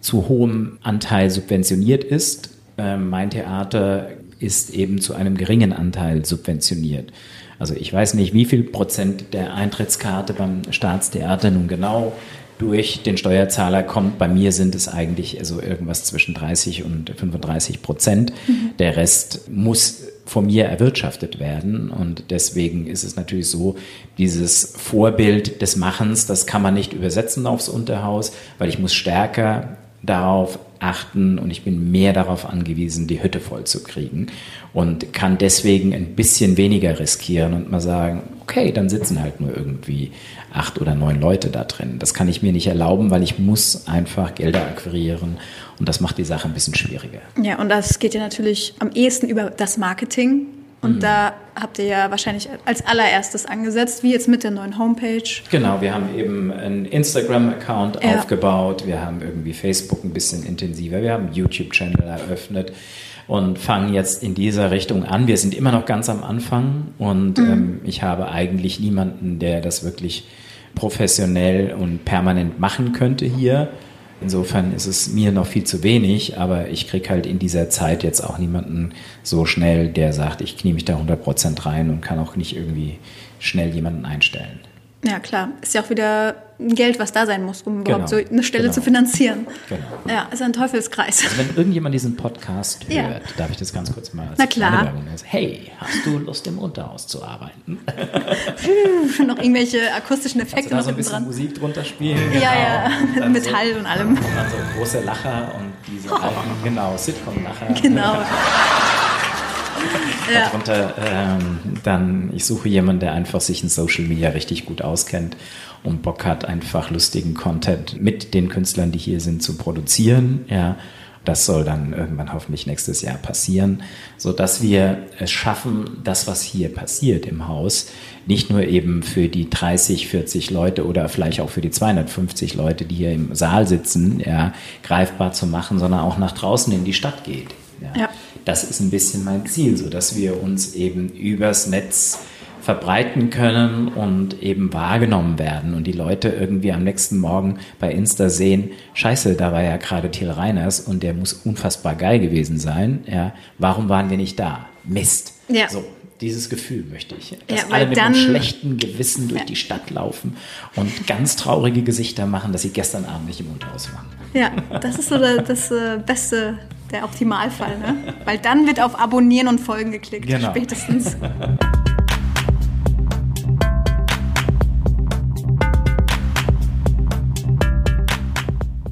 zu hohem Anteil subventioniert ist. Ähm, mein Theater ist eben zu einem geringen Anteil subventioniert. Also ich weiß nicht, wie viel Prozent der Eintrittskarte beim Staatstheater nun genau durch den Steuerzahler kommt. Bei mir sind es eigentlich so irgendwas zwischen 30 und 35 Prozent. Mhm. Der Rest muss von mir erwirtschaftet werden. Und deswegen ist es natürlich so, dieses Vorbild des Machens, das kann man nicht übersetzen aufs Unterhaus, weil ich muss stärker darauf achten und ich bin mehr darauf angewiesen, die Hütte voll zu kriegen und kann deswegen ein bisschen weniger riskieren und mal sagen, okay, dann sitzen halt nur irgendwie acht oder neun Leute da drin. Das kann ich mir nicht erlauben, weil ich muss einfach Gelder akquirieren und das macht die Sache ein bisschen schwieriger. Ja, und das geht ja natürlich am ehesten über das Marketing und mhm. da habt ihr ja wahrscheinlich als allererstes angesetzt, wie jetzt mit der neuen Homepage. Genau, wir haben eben einen Instagram-Account ja. aufgebaut, wir haben irgendwie Facebook ein bisschen intensiver, wir haben einen YouTube-Channel eröffnet und fangen jetzt in dieser Richtung an. Wir sind immer noch ganz am Anfang und mhm. ähm, ich habe eigentlich niemanden, der das wirklich professionell und permanent machen könnte hier. Insofern ist es mir noch viel zu wenig, aber ich kriege halt in dieser Zeit jetzt auch niemanden so schnell, der sagt, ich knie mich da 100% rein und kann auch nicht irgendwie schnell jemanden einstellen. Ja, klar. Ist ja auch wieder Geld, was da sein muss, um genau. überhaupt so eine Stelle genau. zu finanzieren. Genau. Ja, ist ein Teufelskreis. Also wenn irgendjemand diesen Podcast ja. hört, darf ich das ganz kurz mal als Na klar. Hey, hast du Lust im Unterhaus zu arbeiten? noch irgendwelche akustischen Effekte also da so ein bisschen dran. Musik drunter spielen. Ja, genau. ja, mit Metall so, und allem. Also große Lacher und diese oh. [LAUGHS] alten, genau, Sitcom-Lacher. Genau. [LAUGHS] ja. Darunter ähm, dann, ich suche jemanden, der einfach sich in Social Media richtig gut auskennt und Bock hat, einfach lustigen Content mit den Künstlern, die hier sind, zu produzieren. Ja. Das soll dann irgendwann hoffentlich nächstes Jahr passieren, so dass wir es schaffen, das, was hier passiert im Haus, nicht nur eben für die 30, 40 Leute oder vielleicht auch für die 250 Leute, die hier im Saal sitzen, ja, greifbar zu machen, sondern auch nach draußen in die Stadt geht. Ja. ja. Das ist ein bisschen mein Ziel, so dass wir uns eben übers Netz verbreiten können und eben wahrgenommen werden und die Leute irgendwie am nächsten Morgen bei Insta sehen, scheiße, da war ja gerade Thiel Reiners und der muss unfassbar geil gewesen sein. Ja, warum waren wir nicht da? Mist. Ja. So, dieses Gefühl möchte ich. Dass ja, alle mit dann, einem schlechten Gewissen durch ja. die Stadt laufen und ganz traurige Gesichter machen, dass sie gestern Abend nicht im Unterhaus waren. Ja, das ist so das, das äh, beste, der Optimalfall, ne? Weil dann wird auf Abonnieren und Folgen geklickt, genau. spätestens.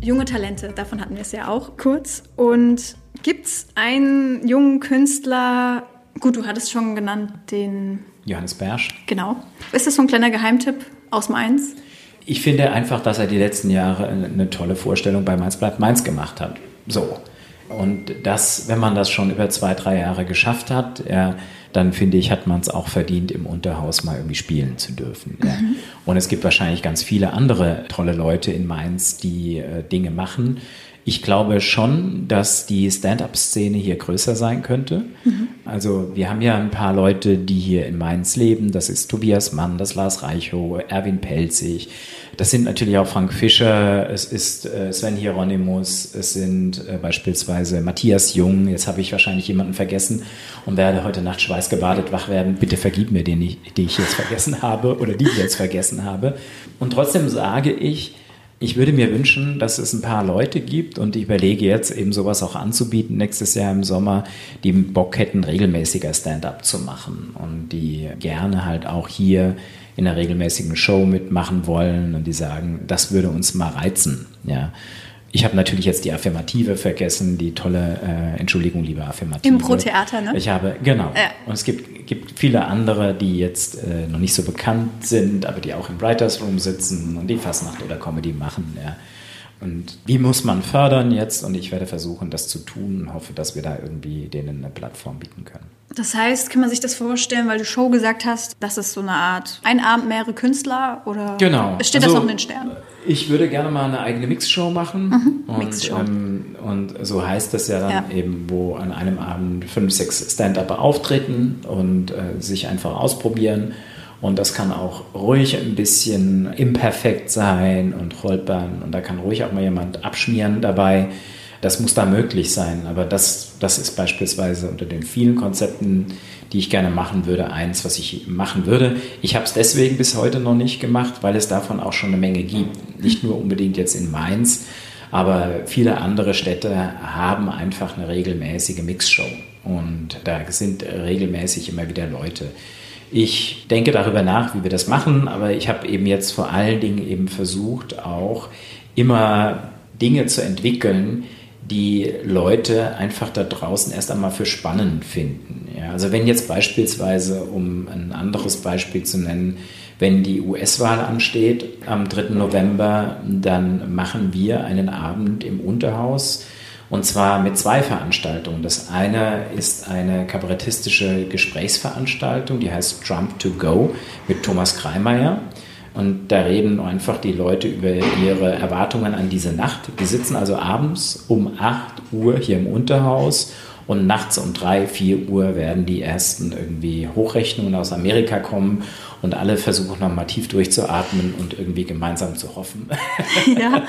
junge Talente, davon hatten wir es ja auch kurz. Und gibt es einen jungen Künstler, gut, du hattest schon genannt, den Johannes Bersch. Genau. Ist das so ein kleiner Geheimtipp aus Mainz? Ich finde einfach, dass er die letzten Jahre eine tolle Vorstellung bei Mainz bleibt Mainz gemacht hat. So. Und das, wenn man das schon über zwei, drei Jahre geschafft hat, ja, dann finde ich, hat man es auch verdient, im Unterhaus mal irgendwie spielen zu dürfen. Ja. Mhm. Und es gibt wahrscheinlich ganz viele andere tolle Leute in Mainz, die äh, Dinge machen. Ich glaube schon, dass die Stand-up-Szene hier größer sein könnte. Mhm. Also wir haben ja ein paar Leute, die hier in Mainz leben. Das ist Tobias Mann, das Lars Reichow, Erwin Pelzig. Das sind natürlich auch Frank Fischer, es ist äh, Sven Hieronymus, es sind äh, beispielsweise Matthias Jung. Jetzt habe ich wahrscheinlich jemanden vergessen und werde heute Nacht schweißgebadet wach werden. Bitte vergib mir den, die ich jetzt vergessen habe oder die ich jetzt vergessen habe. Und trotzdem sage ich, ich würde mir wünschen, dass es ein paar Leute gibt und ich überlege jetzt eben sowas auch anzubieten nächstes Jahr im Sommer, die Bock hätten, regelmäßiger Stand-up zu machen und die gerne halt auch hier in einer regelmäßigen Show mitmachen wollen und die sagen, das würde uns mal reizen. Ja. Ich habe natürlich jetzt die Affirmative vergessen, die tolle, äh, Entschuldigung, liebe Affirmative. Im Pro-Theater, ne? Ich habe, genau. Ja. Und es gibt, gibt viele andere, die jetzt äh, noch nicht so bekannt sind, aber die auch im Writers Room sitzen und die Fastnacht oder Comedy machen. Ja. Und wie muss man fördern jetzt? Und ich werde versuchen, das zu tun und hoffe, dass wir da irgendwie denen eine Plattform bieten können. Das heißt, kann man sich das vorstellen, weil du Show gesagt hast, das ist so eine Art ein Abend mehrere Künstler oder genau. steht also, das noch in den Sternen? Ich würde gerne mal eine eigene Mixshow machen. Mhm. Und, Mixshow. Ähm, und so heißt das ja dann ja. eben, wo an einem Abend fünf, sechs Stand-Upper auftreten und äh, sich einfach ausprobieren und das kann auch ruhig ein bisschen imperfekt sein und holpern. Und da kann ruhig auch mal jemand abschmieren dabei. Das muss da möglich sein. Aber das, das ist beispielsweise unter den vielen Konzepten, die ich gerne machen würde, eins, was ich machen würde. Ich habe es deswegen bis heute noch nicht gemacht, weil es davon auch schon eine Menge gibt. Nicht nur unbedingt jetzt in Mainz, aber viele andere Städte haben einfach eine regelmäßige Mixshow. Und da sind regelmäßig immer wieder Leute. Ich denke darüber nach, wie wir das machen, aber ich habe eben jetzt vor allen Dingen eben versucht, auch immer Dinge zu entwickeln, die Leute einfach da draußen erst einmal für spannend finden. Ja, also wenn jetzt beispielsweise, um ein anderes Beispiel zu nennen, wenn die US-Wahl ansteht am 3. November, dann machen wir einen Abend im Unterhaus und zwar mit zwei Veranstaltungen. Das eine ist eine kabarettistische Gesprächsveranstaltung, die heißt Trump to Go mit Thomas Kreimeier. Und da reden einfach die Leute über ihre Erwartungen an diese Nacht. Die sitzen also abends um 8 Uhr hier im Unterhaus und nachts um 3, 4 Uhr werden die ersten irgendwie Hochrechnungen aus Amerika kommen und alle versuchen nochmal tief durchzuatmen und irgendwie gemeinsam zu hoffen, [LAUGHS] ja.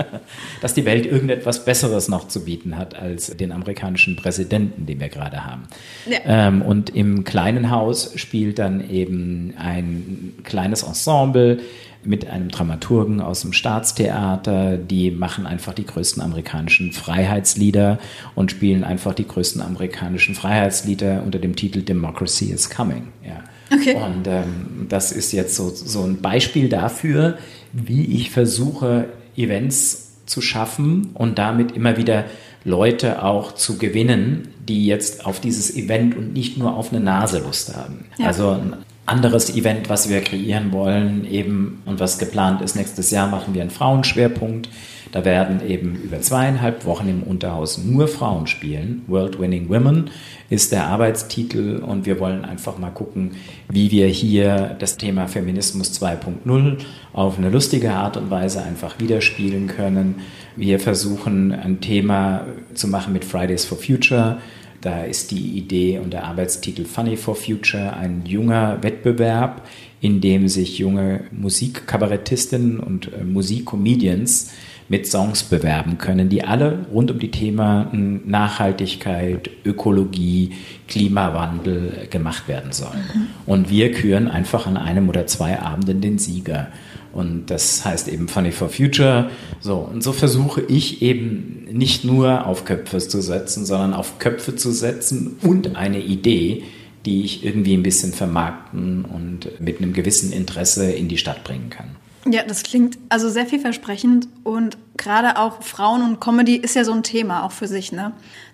[LAUGHS] dass die Welt irgendetwas Besseres noch zu bieten hat als den amerikanischen Präsidenten, den wir gerade haben. Ja. Ähm, und im kleinen Haus spielt dann eben ein kleines Ensemble mit einem Dramaturgen aus dem Staatstheater. Die machen einfach die größten amerikanischen Freiheitslieder und spielen einfach die größten amerikanischen Freiheitslieder unter dem Titel Democracy is Coming. Ja. Okay. Und ähm, das ist jetzt so, so ein Beispiel dafür, wie ich versuche, Events zu schaffen und damit immer wieder Leute auch zu gewinnen, die jetzt auf dieses Event und nicht nur auf eine Nase Lust haben. Ja. Also ein anderes Event, was wir kreieren wollen, eben und was geplant ist, nächstes Jahr machen wir einen Frauenschwerpunkt. Da werden eben über zweieinhalb Wochen im Unterhaus nur Frauen spielen. World Winning Women ist der Arbeitstitel und wir wollen einfach mal gucken, wie wir hier das Thema Feminismus 2.0 auf eine lustige Art und Weise einfach widerspiegeln können. Wir versuchen ein Thema zu machen mit Fridays for Future. Da ist die Idee und der Arbeitstitel Funny for Future ein junger Wettbewerb, in dem sich junge Musikkabarettistinnen und äh, Musikcomedians mit Songs bewerben können, die alle rund um die Themen Nachhaltigkeit, Ökologie, Klimawandel gemacht werden sollen. Mhm. Und wir küren einfach an einem oder zwei Abenden den Sieger. Und das heißt eben Funny for Future. So, und so versuche ich eben nicht nur auf Köpfe zu setzen, sondern auf Köpfe zu setzen und eine Idee, die ich irgendwie ein bisschen vermarkten und mit einem gewissen Interesse in die Stadt bringen kann. Ja, das klingt also sehr vielversprechend und gerade auch Frauen und Comedy ist ja so ein Thema auch für sich, ne?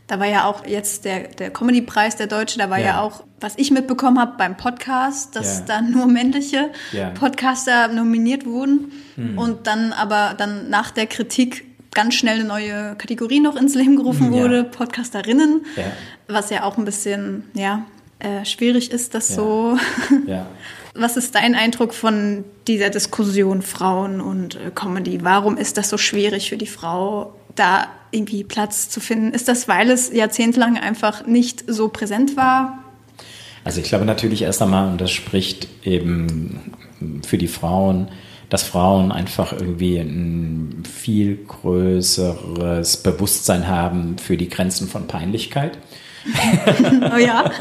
Da war ja auch jetzt der, der Comedy-Preis der Deutsche, da war ja. ja auch, was ich mitbekommen habe beim Podcast, dass ja. da nur männliche ja. Podcaster nominiert wurden hm. und dann aber dann nach der Kritik ganz schnell eine neue Kategorie noch ins Leben gerufen hm, wurde, Podcasterinnen, was ja auch ein bisschen, ja, äh, schwierig ist, das so. [LAUGHS] Was ist dein Eindruck von dieser Diskussion Frauen und äh, Comedy? Warum ist das so schwierig für die Frau da irgendwie Platz zu finden? Ist das, weil es jahrzehntelang einfach nicht so präsent war? Also ich glaube natürlich erst einmal, und das spricht eben für die Frauen, dass Frauen einfach irgendwie ein viel größeres Bewusstsein haben für die Grenzen von Peinlichkeit. [LAUGHS] oh ja. [LAUGHS]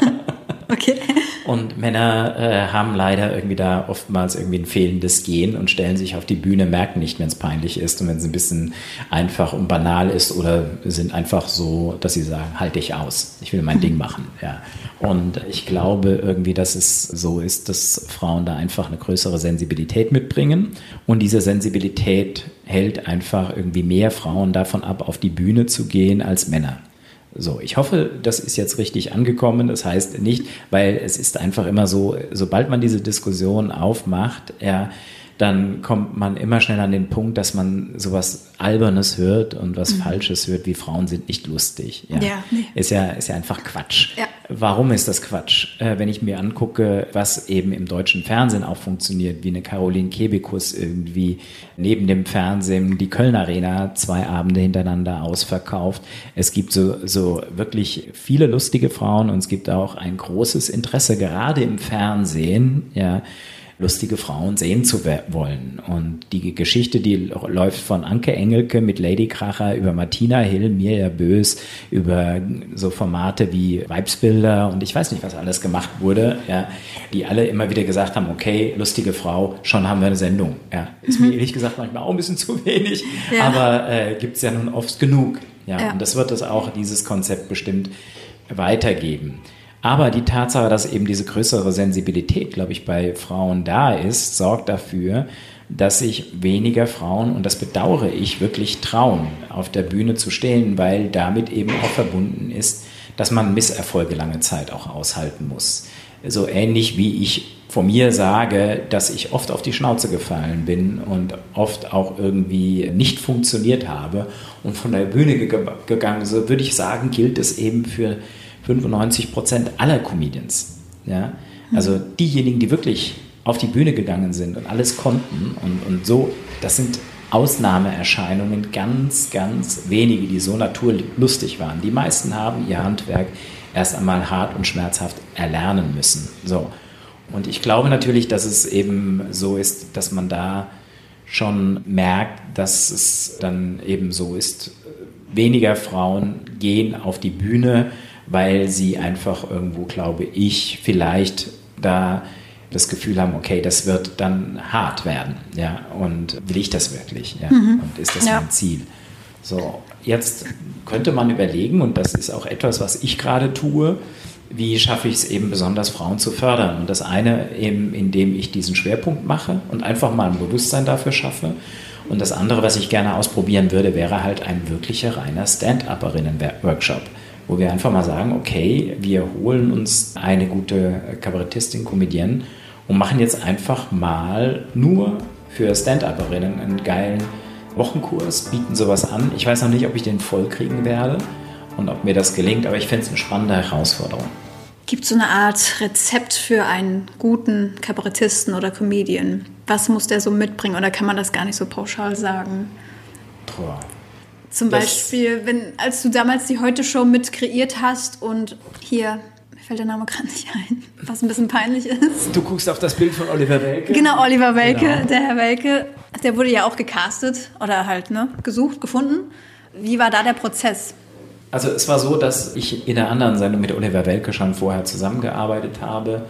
Okay. Und Männer äh, haben leider irgendwie da oftmals irgendwie ein fehlendes Gen und stellen sich auf die Bühne, merken nicht, wenn es peinlich ist und wenn es ein bisschen einfach und banal ist oder sind einfach so, dass sie sagen, halte ich aus, ich will mein Ding machen. Ja. Und ich glaube irgendwie, dass es so ist, dass Frauen da einfach eine größere Sensibilität mitbringen und diese Sensibilität hält einfach irgendwie mehr Frauen davon ab, auf die Bühne zu gehen als Männer. So, ich hoffe, das ist jetzt richtig angekommen. Das heißt nicht, weil es ist einfach immer so, sobald man diese Diskussion aufmacht, ja, dann kommt man immer schnell an den Punkt, dass man sowas Albernes hört und was mhm. Falsches hört, wie Frauen sind nicht lustig. Ja, ja nee. Ist, ja ist ja einfach Quatsch. Ja. Warum ist das Quatsch? Äh, wenn ich mir angucke, was eben im deutschen Fernsehen auch funktioniert, wie eine Caroline Kebekus irgendwie neben dem Fernsehen die Köln Arena zwei Abende hintereinander ausverkauft. Es gibt so, so wirklich viele lustige Frauen und es gibt auch ein großes Interesse, gerade im Fernsehen, ja, lustige Frauen sehen zu wollen. Und die Geschichte, die läuft von Anke Engelke mit Lady Kracher über Martina Hill, Mirja Bös, über so Formate wie Weibsbilder und ich weiß nicht, was alles gemacht wurde, ja, die alle immer wieder gesagt haben, okay, lustige Frau, schon haben wir eine Sendung. Ja, ist mhm. mir ehrlich gesagt manchmal auch ein bisschen [LAUGHS] zu wenig, ja. aber äh, gibt es ja nun oft genug. Ja, ja, und das wird es auch, dieses Konzept bestimmt weitergeben. Aber die Tatsache, dass eben diese größere Sensibilität, glaube ich, bei Frauen da ist, sorgt dafür, dass sich weniger Frauen, und das bedauere ich, wirklich trauen, auf der Bühne zu stehen, weil damit eben auch verbunden ist, dass man Misserfolge lange Zeit auch aushalten muss. So ähnlich wie ich von mir sage, dass ich oft auf die Schnauze gefallen bin und oft auch irgendwie nicht funktioniert habe und von der Bühne gegangen, so würde ich sagen, gilt es eben für 95 Prozent aller Comedians. Ja? Also diejenigen, die wirklich auf die Bühne gegangen sind und alles konnten und, und so, das sind Ausnahmeerscheinungen, ganz, ganz wenige, die so naturlustig waren. Die meisten haben ihr Handwerk erst einmal hart und schmerzhaft erlernen müssen. So. Und ich glaube natürlich, dass es eben so ist, dass man da schon merkt, dass es dann eben so ist, weniger Frauen gehen auf die Bühne, weil sie einfach irgendwo, glaube ich, vielleicht da das Gefühl haben, okay, das wird dann hart werden, ja, und will ich das wirklich, ja, mhm. und ist das ja. mein Ziel? So, jetzt könnte man überlegen, und das ist auch etwas, was ich gerade tue, wie schaffe ich es eben besonders Frauen zu fördern? Und das eine eben, indem ich diesen Schwerpunkt mache und einfach mal ein Bewusstsein dafür schaffe. Und das andere, was ich gerne ausprobieren würde, wäre halt ein wirklicher reiner Stand-Upperinnen-Workshop wo wir einfach mal sagen, okay, wir holen uns eine gute Kabarettistin, Comedienne und machen jetzt einfach mal nur für Stand-Upperinnen einen geilen Wochenkurs, bieten sowas an. Ich weiß noch nicht, ob ich den voll kriegen werde und ob mir das gelingt, aber ich fände es eine spannende Herausforderung. Gibt es so eine Art Rezept für einen guten Kabarettisten oder Comedian? Was muss der so mitbringen oder kann man das gar nicht so pauschal sagen? Boah, zum das Beispiel, wenn, als du damals die Heute-Show mit kreiert hast und hier, mir fällt der Name gerade nicht ein, was ein bisschen peinlich ist. Du guckst auf das Bild von Oliver Welke. Genau, Oliver Welke, genau. der Herr Welke, der wurde ja auch gecastet oder halt, ne, gesucht, gefunden. Wie war da der Prozess? Also es war so, dass ich in einer anderen Sendung mit Oliver Welke schon vorher zusammengearbeitet habe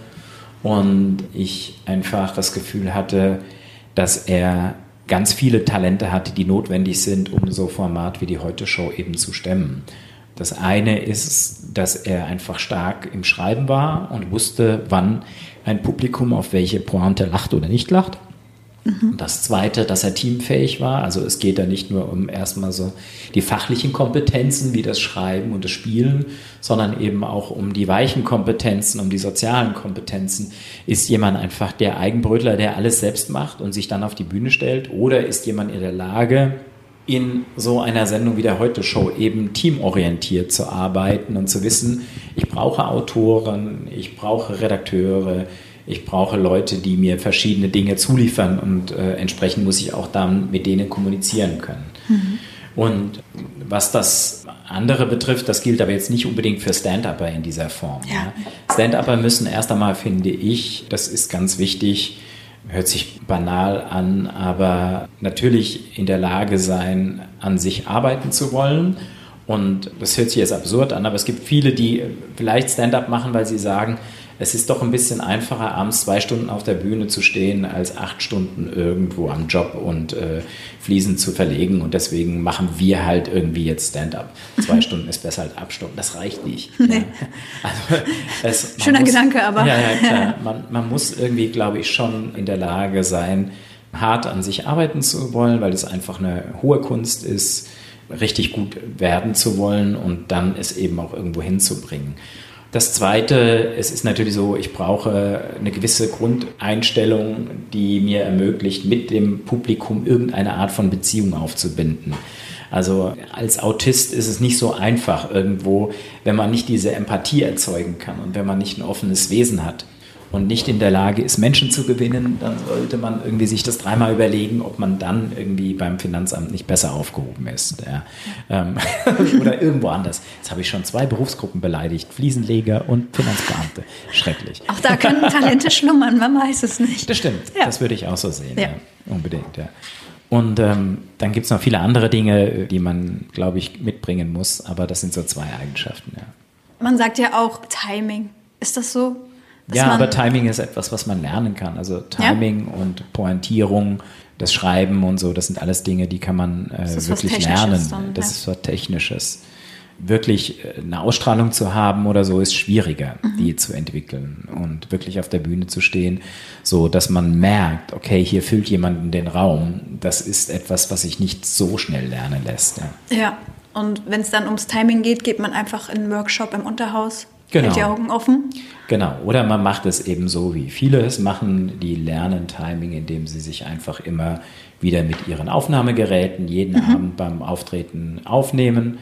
und ich einfach das Gefühl hatte, dass er ganz viele Talente hat, die notwendig sind, um so Format wie die Heute Show eben zu stemmen. Das eine ist, dass er einfach stark im Schreiben war und wusste, wann ein Publikum auf welche Pointe lacht oder nicht lacht. Mhm. Das Zweite, dass er teamfähig war. Also es geht da nicht nur um erstmal so die fachlichen Kompetenzen wie das Schreiben und das Spielen, sondern eben auch um die weichen Kompetenzen, um die sozialen Kompetenzen. Ist jemand einfach der Eigenbrötler, der alles selbst macht und sich dann auf die Bühne stellt? Oder ist jemand in der Lage, in so einer Sendung wie der Heute Show eben teamorientiert zu arbeiten und zu wissen, ich brauche Autoren, ich brauche Redakteure, ich brauche Leute, die mir verschiedene Dinge zuliefern und äh, entsprechend muss ich auch dann mit denen kommunizieren können. Mhm. Und was das andere betrifft, das gilt aber jetzt nicht unbedingt für Stand-Upper in dieser Form. Ja. Ja. Stand-Upper müssen erst einmal, finde ich, das ist ganz wichtig, hört sich banal an, aber natürlich in der Lage sein, an sich arbeiten zu wollen. Und das hört sich jetzt absurd an, aber es gibt viele, die vielleicht Stand-up machen, weil sie sagen, es ist doch ein bisschen einfacher, abends zwei Stunden auf der Bühne zu stehen, als acht Stunden irgendwo am Job und äh, Fliesen zu verlegen. Und deswegen machen wir halt irgendwie jetzt Stand-up. Zwei Stunden ist besser als abstoppen. Das reicht nicht. [LAUGHS] Nee. Ja. Also, es, man Schöner muss, Gedanke, aber- Ja, ja, klar. [LAUGHS] Man, man muss irgendwie, glaube ich, schon in der Lage sein, hart an sich arbeiten zu wollen, weil es einfach eine hohe Kunst ist, richtig gut werden zu wollen und dann es eben auch irgendwo hinzubringen. Das Zweite, es ist natürlich so, ich brauche eine gewisse Grundeinstellung, die mir ermöglicht, mit dem Publikum irgendeine Art von Beziehung aufzubinden. Also als Autist ist es nicht so einfach irgendwo, wenn man nicht diese Empathie erzeugen kann und wenn man nicht ein offenes Wesen hat und nicht in der Lage ist, Menschen zu gewinnen, dann sollte man irgendwie sich das dreimal überlegen, ob man dann irgendwie beim Finanzamt nicht besser aufgehoben ist. Ja. Ähm, [LAUGHS] Oder irgendwo anders. Jetzt habe ich schon zwei Berufsgruppen beleidigt, Fliesenleger und Finanzbeamte. Schrecklich. Auch da können Talente [LAUGHS] schlummern, man weiß es nicht. Das stimmt, Ja. das würde ich auch so sehen. Ja. Unbedingt, ja. Und ähm, dann gibt es noch viele andere Dinge, die man, glaube ich, mitbringen muss, aber das sind so zwei Eigenschaften, ja. Man sagt ja auch Timing. Ist das so? Ja, aber Timing ist etwas, was man lernen kann. Also Timing und Pointierung, das Schreiben und so, das sind alles Dinge, die kann man äh, wirklich lernen. dann, das ja. ist was Technisches. Wirklich äh, eine Ausstrahlung zu haben oder so ist schwieriger, Mhm. die zu entwickeln und wirklich auf der Bühne zu stehen, so dass man merkt, okay, hier füllt jemand den Raum. Das ist etwas, was sich nicht so schnell lernen lässt. Ja. Ja, und wenn es dann ums Timing geht, geht man einfach in einen Workshop im Unterhaus. Genau. Mit die Augen offen. Genau, oder man macht es eben so, wie viele es machen, die lernen Timing, indem sie sich einfach immer wieder mit ihren Aufnahmegeräten jeden Abend beim Auftreten aufnehmen.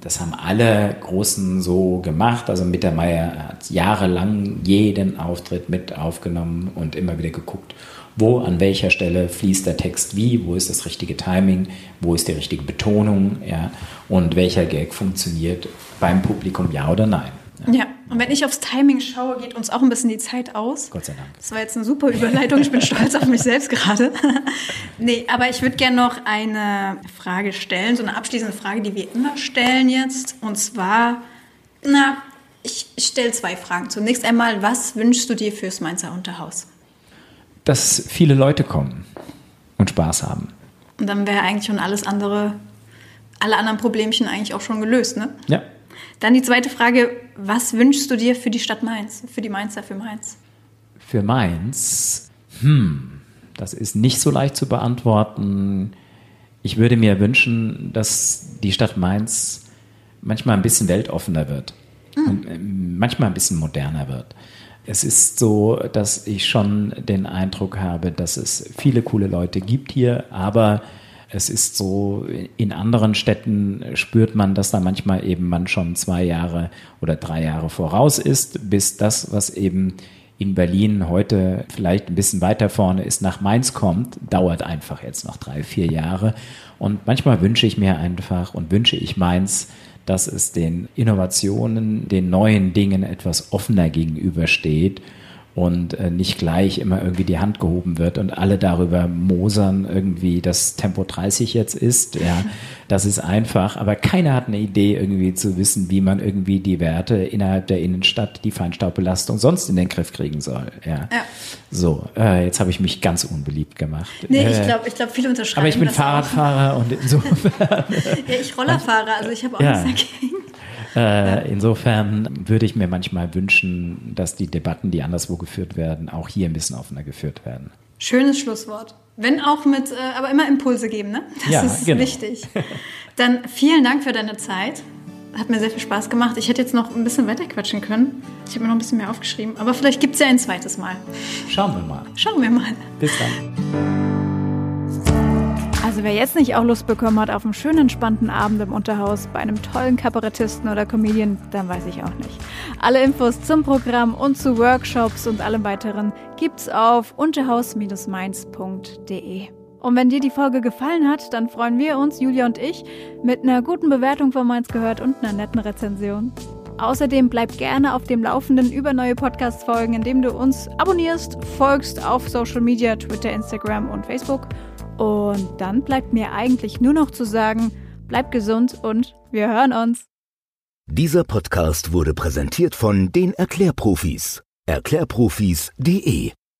Das haben alle Großen so gemacht. Also Mittermeier hat jahrelang jeden Auftritt mit aufgenommen und immer wieder geguckt, wo, an welcher Stelle fließt der Text wie, wo ist das richtige Timing, wo ist die richtige Betonung, ja, und welcher Gag funktioniert beim Publikum, ja oder nein. Ja. und wenn ich aufs Timing schaue, geht uns auch ein bisschen die Zeit aus. Gott sei Dank. Das war jetzt eine super Überleitung. Ich bin stolz auf mich selbst gerade. [LAUGHS] nee, aber ich würde gerne noch eine Frage stellen, so eine abschließende Frage, die wir immer stellen jetzt. Und zwar, na, ich stelle zwei Fragen. Zunächst einmal, was wünschst du dir fürs Mainzer Unterhaus? dass viele Leute kommen und Spaß haben. Und dann wäre eigentlich schon alles andere, alle anderen Problemchen eigentlich auch schon gelöst, ne? Ja. Dann die zweite Frage, was wünschst du dir für die Stadt Mainz, für die Mainzer, für Mainz? Für Mainz, hm, das ist nicht so leicht zu beantworten. Ich würde mir wünschen, dass die Stadt Mainz manchmal ein bisschen weltoffener wird und ähm, manchmal ein bisschen moderner wird. Es ist so, dass ich schon den Eindruck habe, dass es viele coole Leute gibt hier, aber es ist so, in anderen Städten spürt man, dass da manchmal eben man schon zwei Jahre oder drei Jahre voraus ist, bis das, was eben in Berlin heute vielleicht ein bisschen weiter vorne ist, nach Mainz kommt, dauert einfach jetzt noch drei, vier Jahre. Und manchmal wünsche ich mir einfach und wünsche ich Mainz, dass es den Innovationen, den neuen Dingen etwas offener gegenübersteht und äh, nicht gleich immer irgendwie die Hand gehoben wird und alle darüber mosern irgendwie, dass Tempo 30 jetzt ist. Ja, das ist einfach, aber keiner hat eine Idee irgendwie zu wissen, wie man irgendwie die Werte innerhalb der Innenstadt, die Feinstaubbelastung sonst in den Griff kriegen soll. Ja. Ja. So, äh, jetzt habe ich mich ganz unbeliebt gemacht. Nee, ich Äh, glaube, ich glaub, viele unterschreiben aber ich bin das auch. Fahrradfahrer und insofern [LAUGHS] Ja, ich Rollerfahrer, also ich habe auch Ja. nichts dagegen. Äh, insofern würde ich mir manchmal wünschen, dass die Debatten, die anderswo geführt werden, auch hier ein bisschen offener geführt werden. Schönes Schlusswort. Wenn auch mit, äh, aber immer Impulse geben, ne? Das Ja, ist genau. wichtig. Dann vielen Dank für deine Zeit. Hat mir sehr viel Spaß gemacht. Ich hätte jetzt noch ein bisschen weiter quatschen können. Ich habe mir noch ein bisschen mehr aufgeschrieben. Aber vielleicht gibt es ja ein zweites Mal. Schauen wir mal. Schauen wir mal. Bis dann. Also wer jetzt nicht auch Lust bekommen hat auf einen schönen, entspannten Abend im Unterhaus bei einem tollen Kabarettisten oder Comedian, dann weiß ich auch nicht. Alle Infos zum Programm und zu Workshops und allem weiteren gibt's auf unterhaus-mainz.de. Und wenn dir die Folge gefallen hat, dann freuen wir uns, Julia und ich, mit einer guten Bewertung von Mainz gehört und einer netten Rezension. Außerdem bleib gerne auf dem Laufenden über neue Podcast-Folgen, indem du uns abonnierst, folgst auf Social Media, Twitter, Instagram und Facebook. Und dann bleibt mir eigentlich nur noch zu sagen, bleib gesund und wir hören uns. Dieser Podcast wurde präsentiert von den Erklärprofis. Erklärprofis.de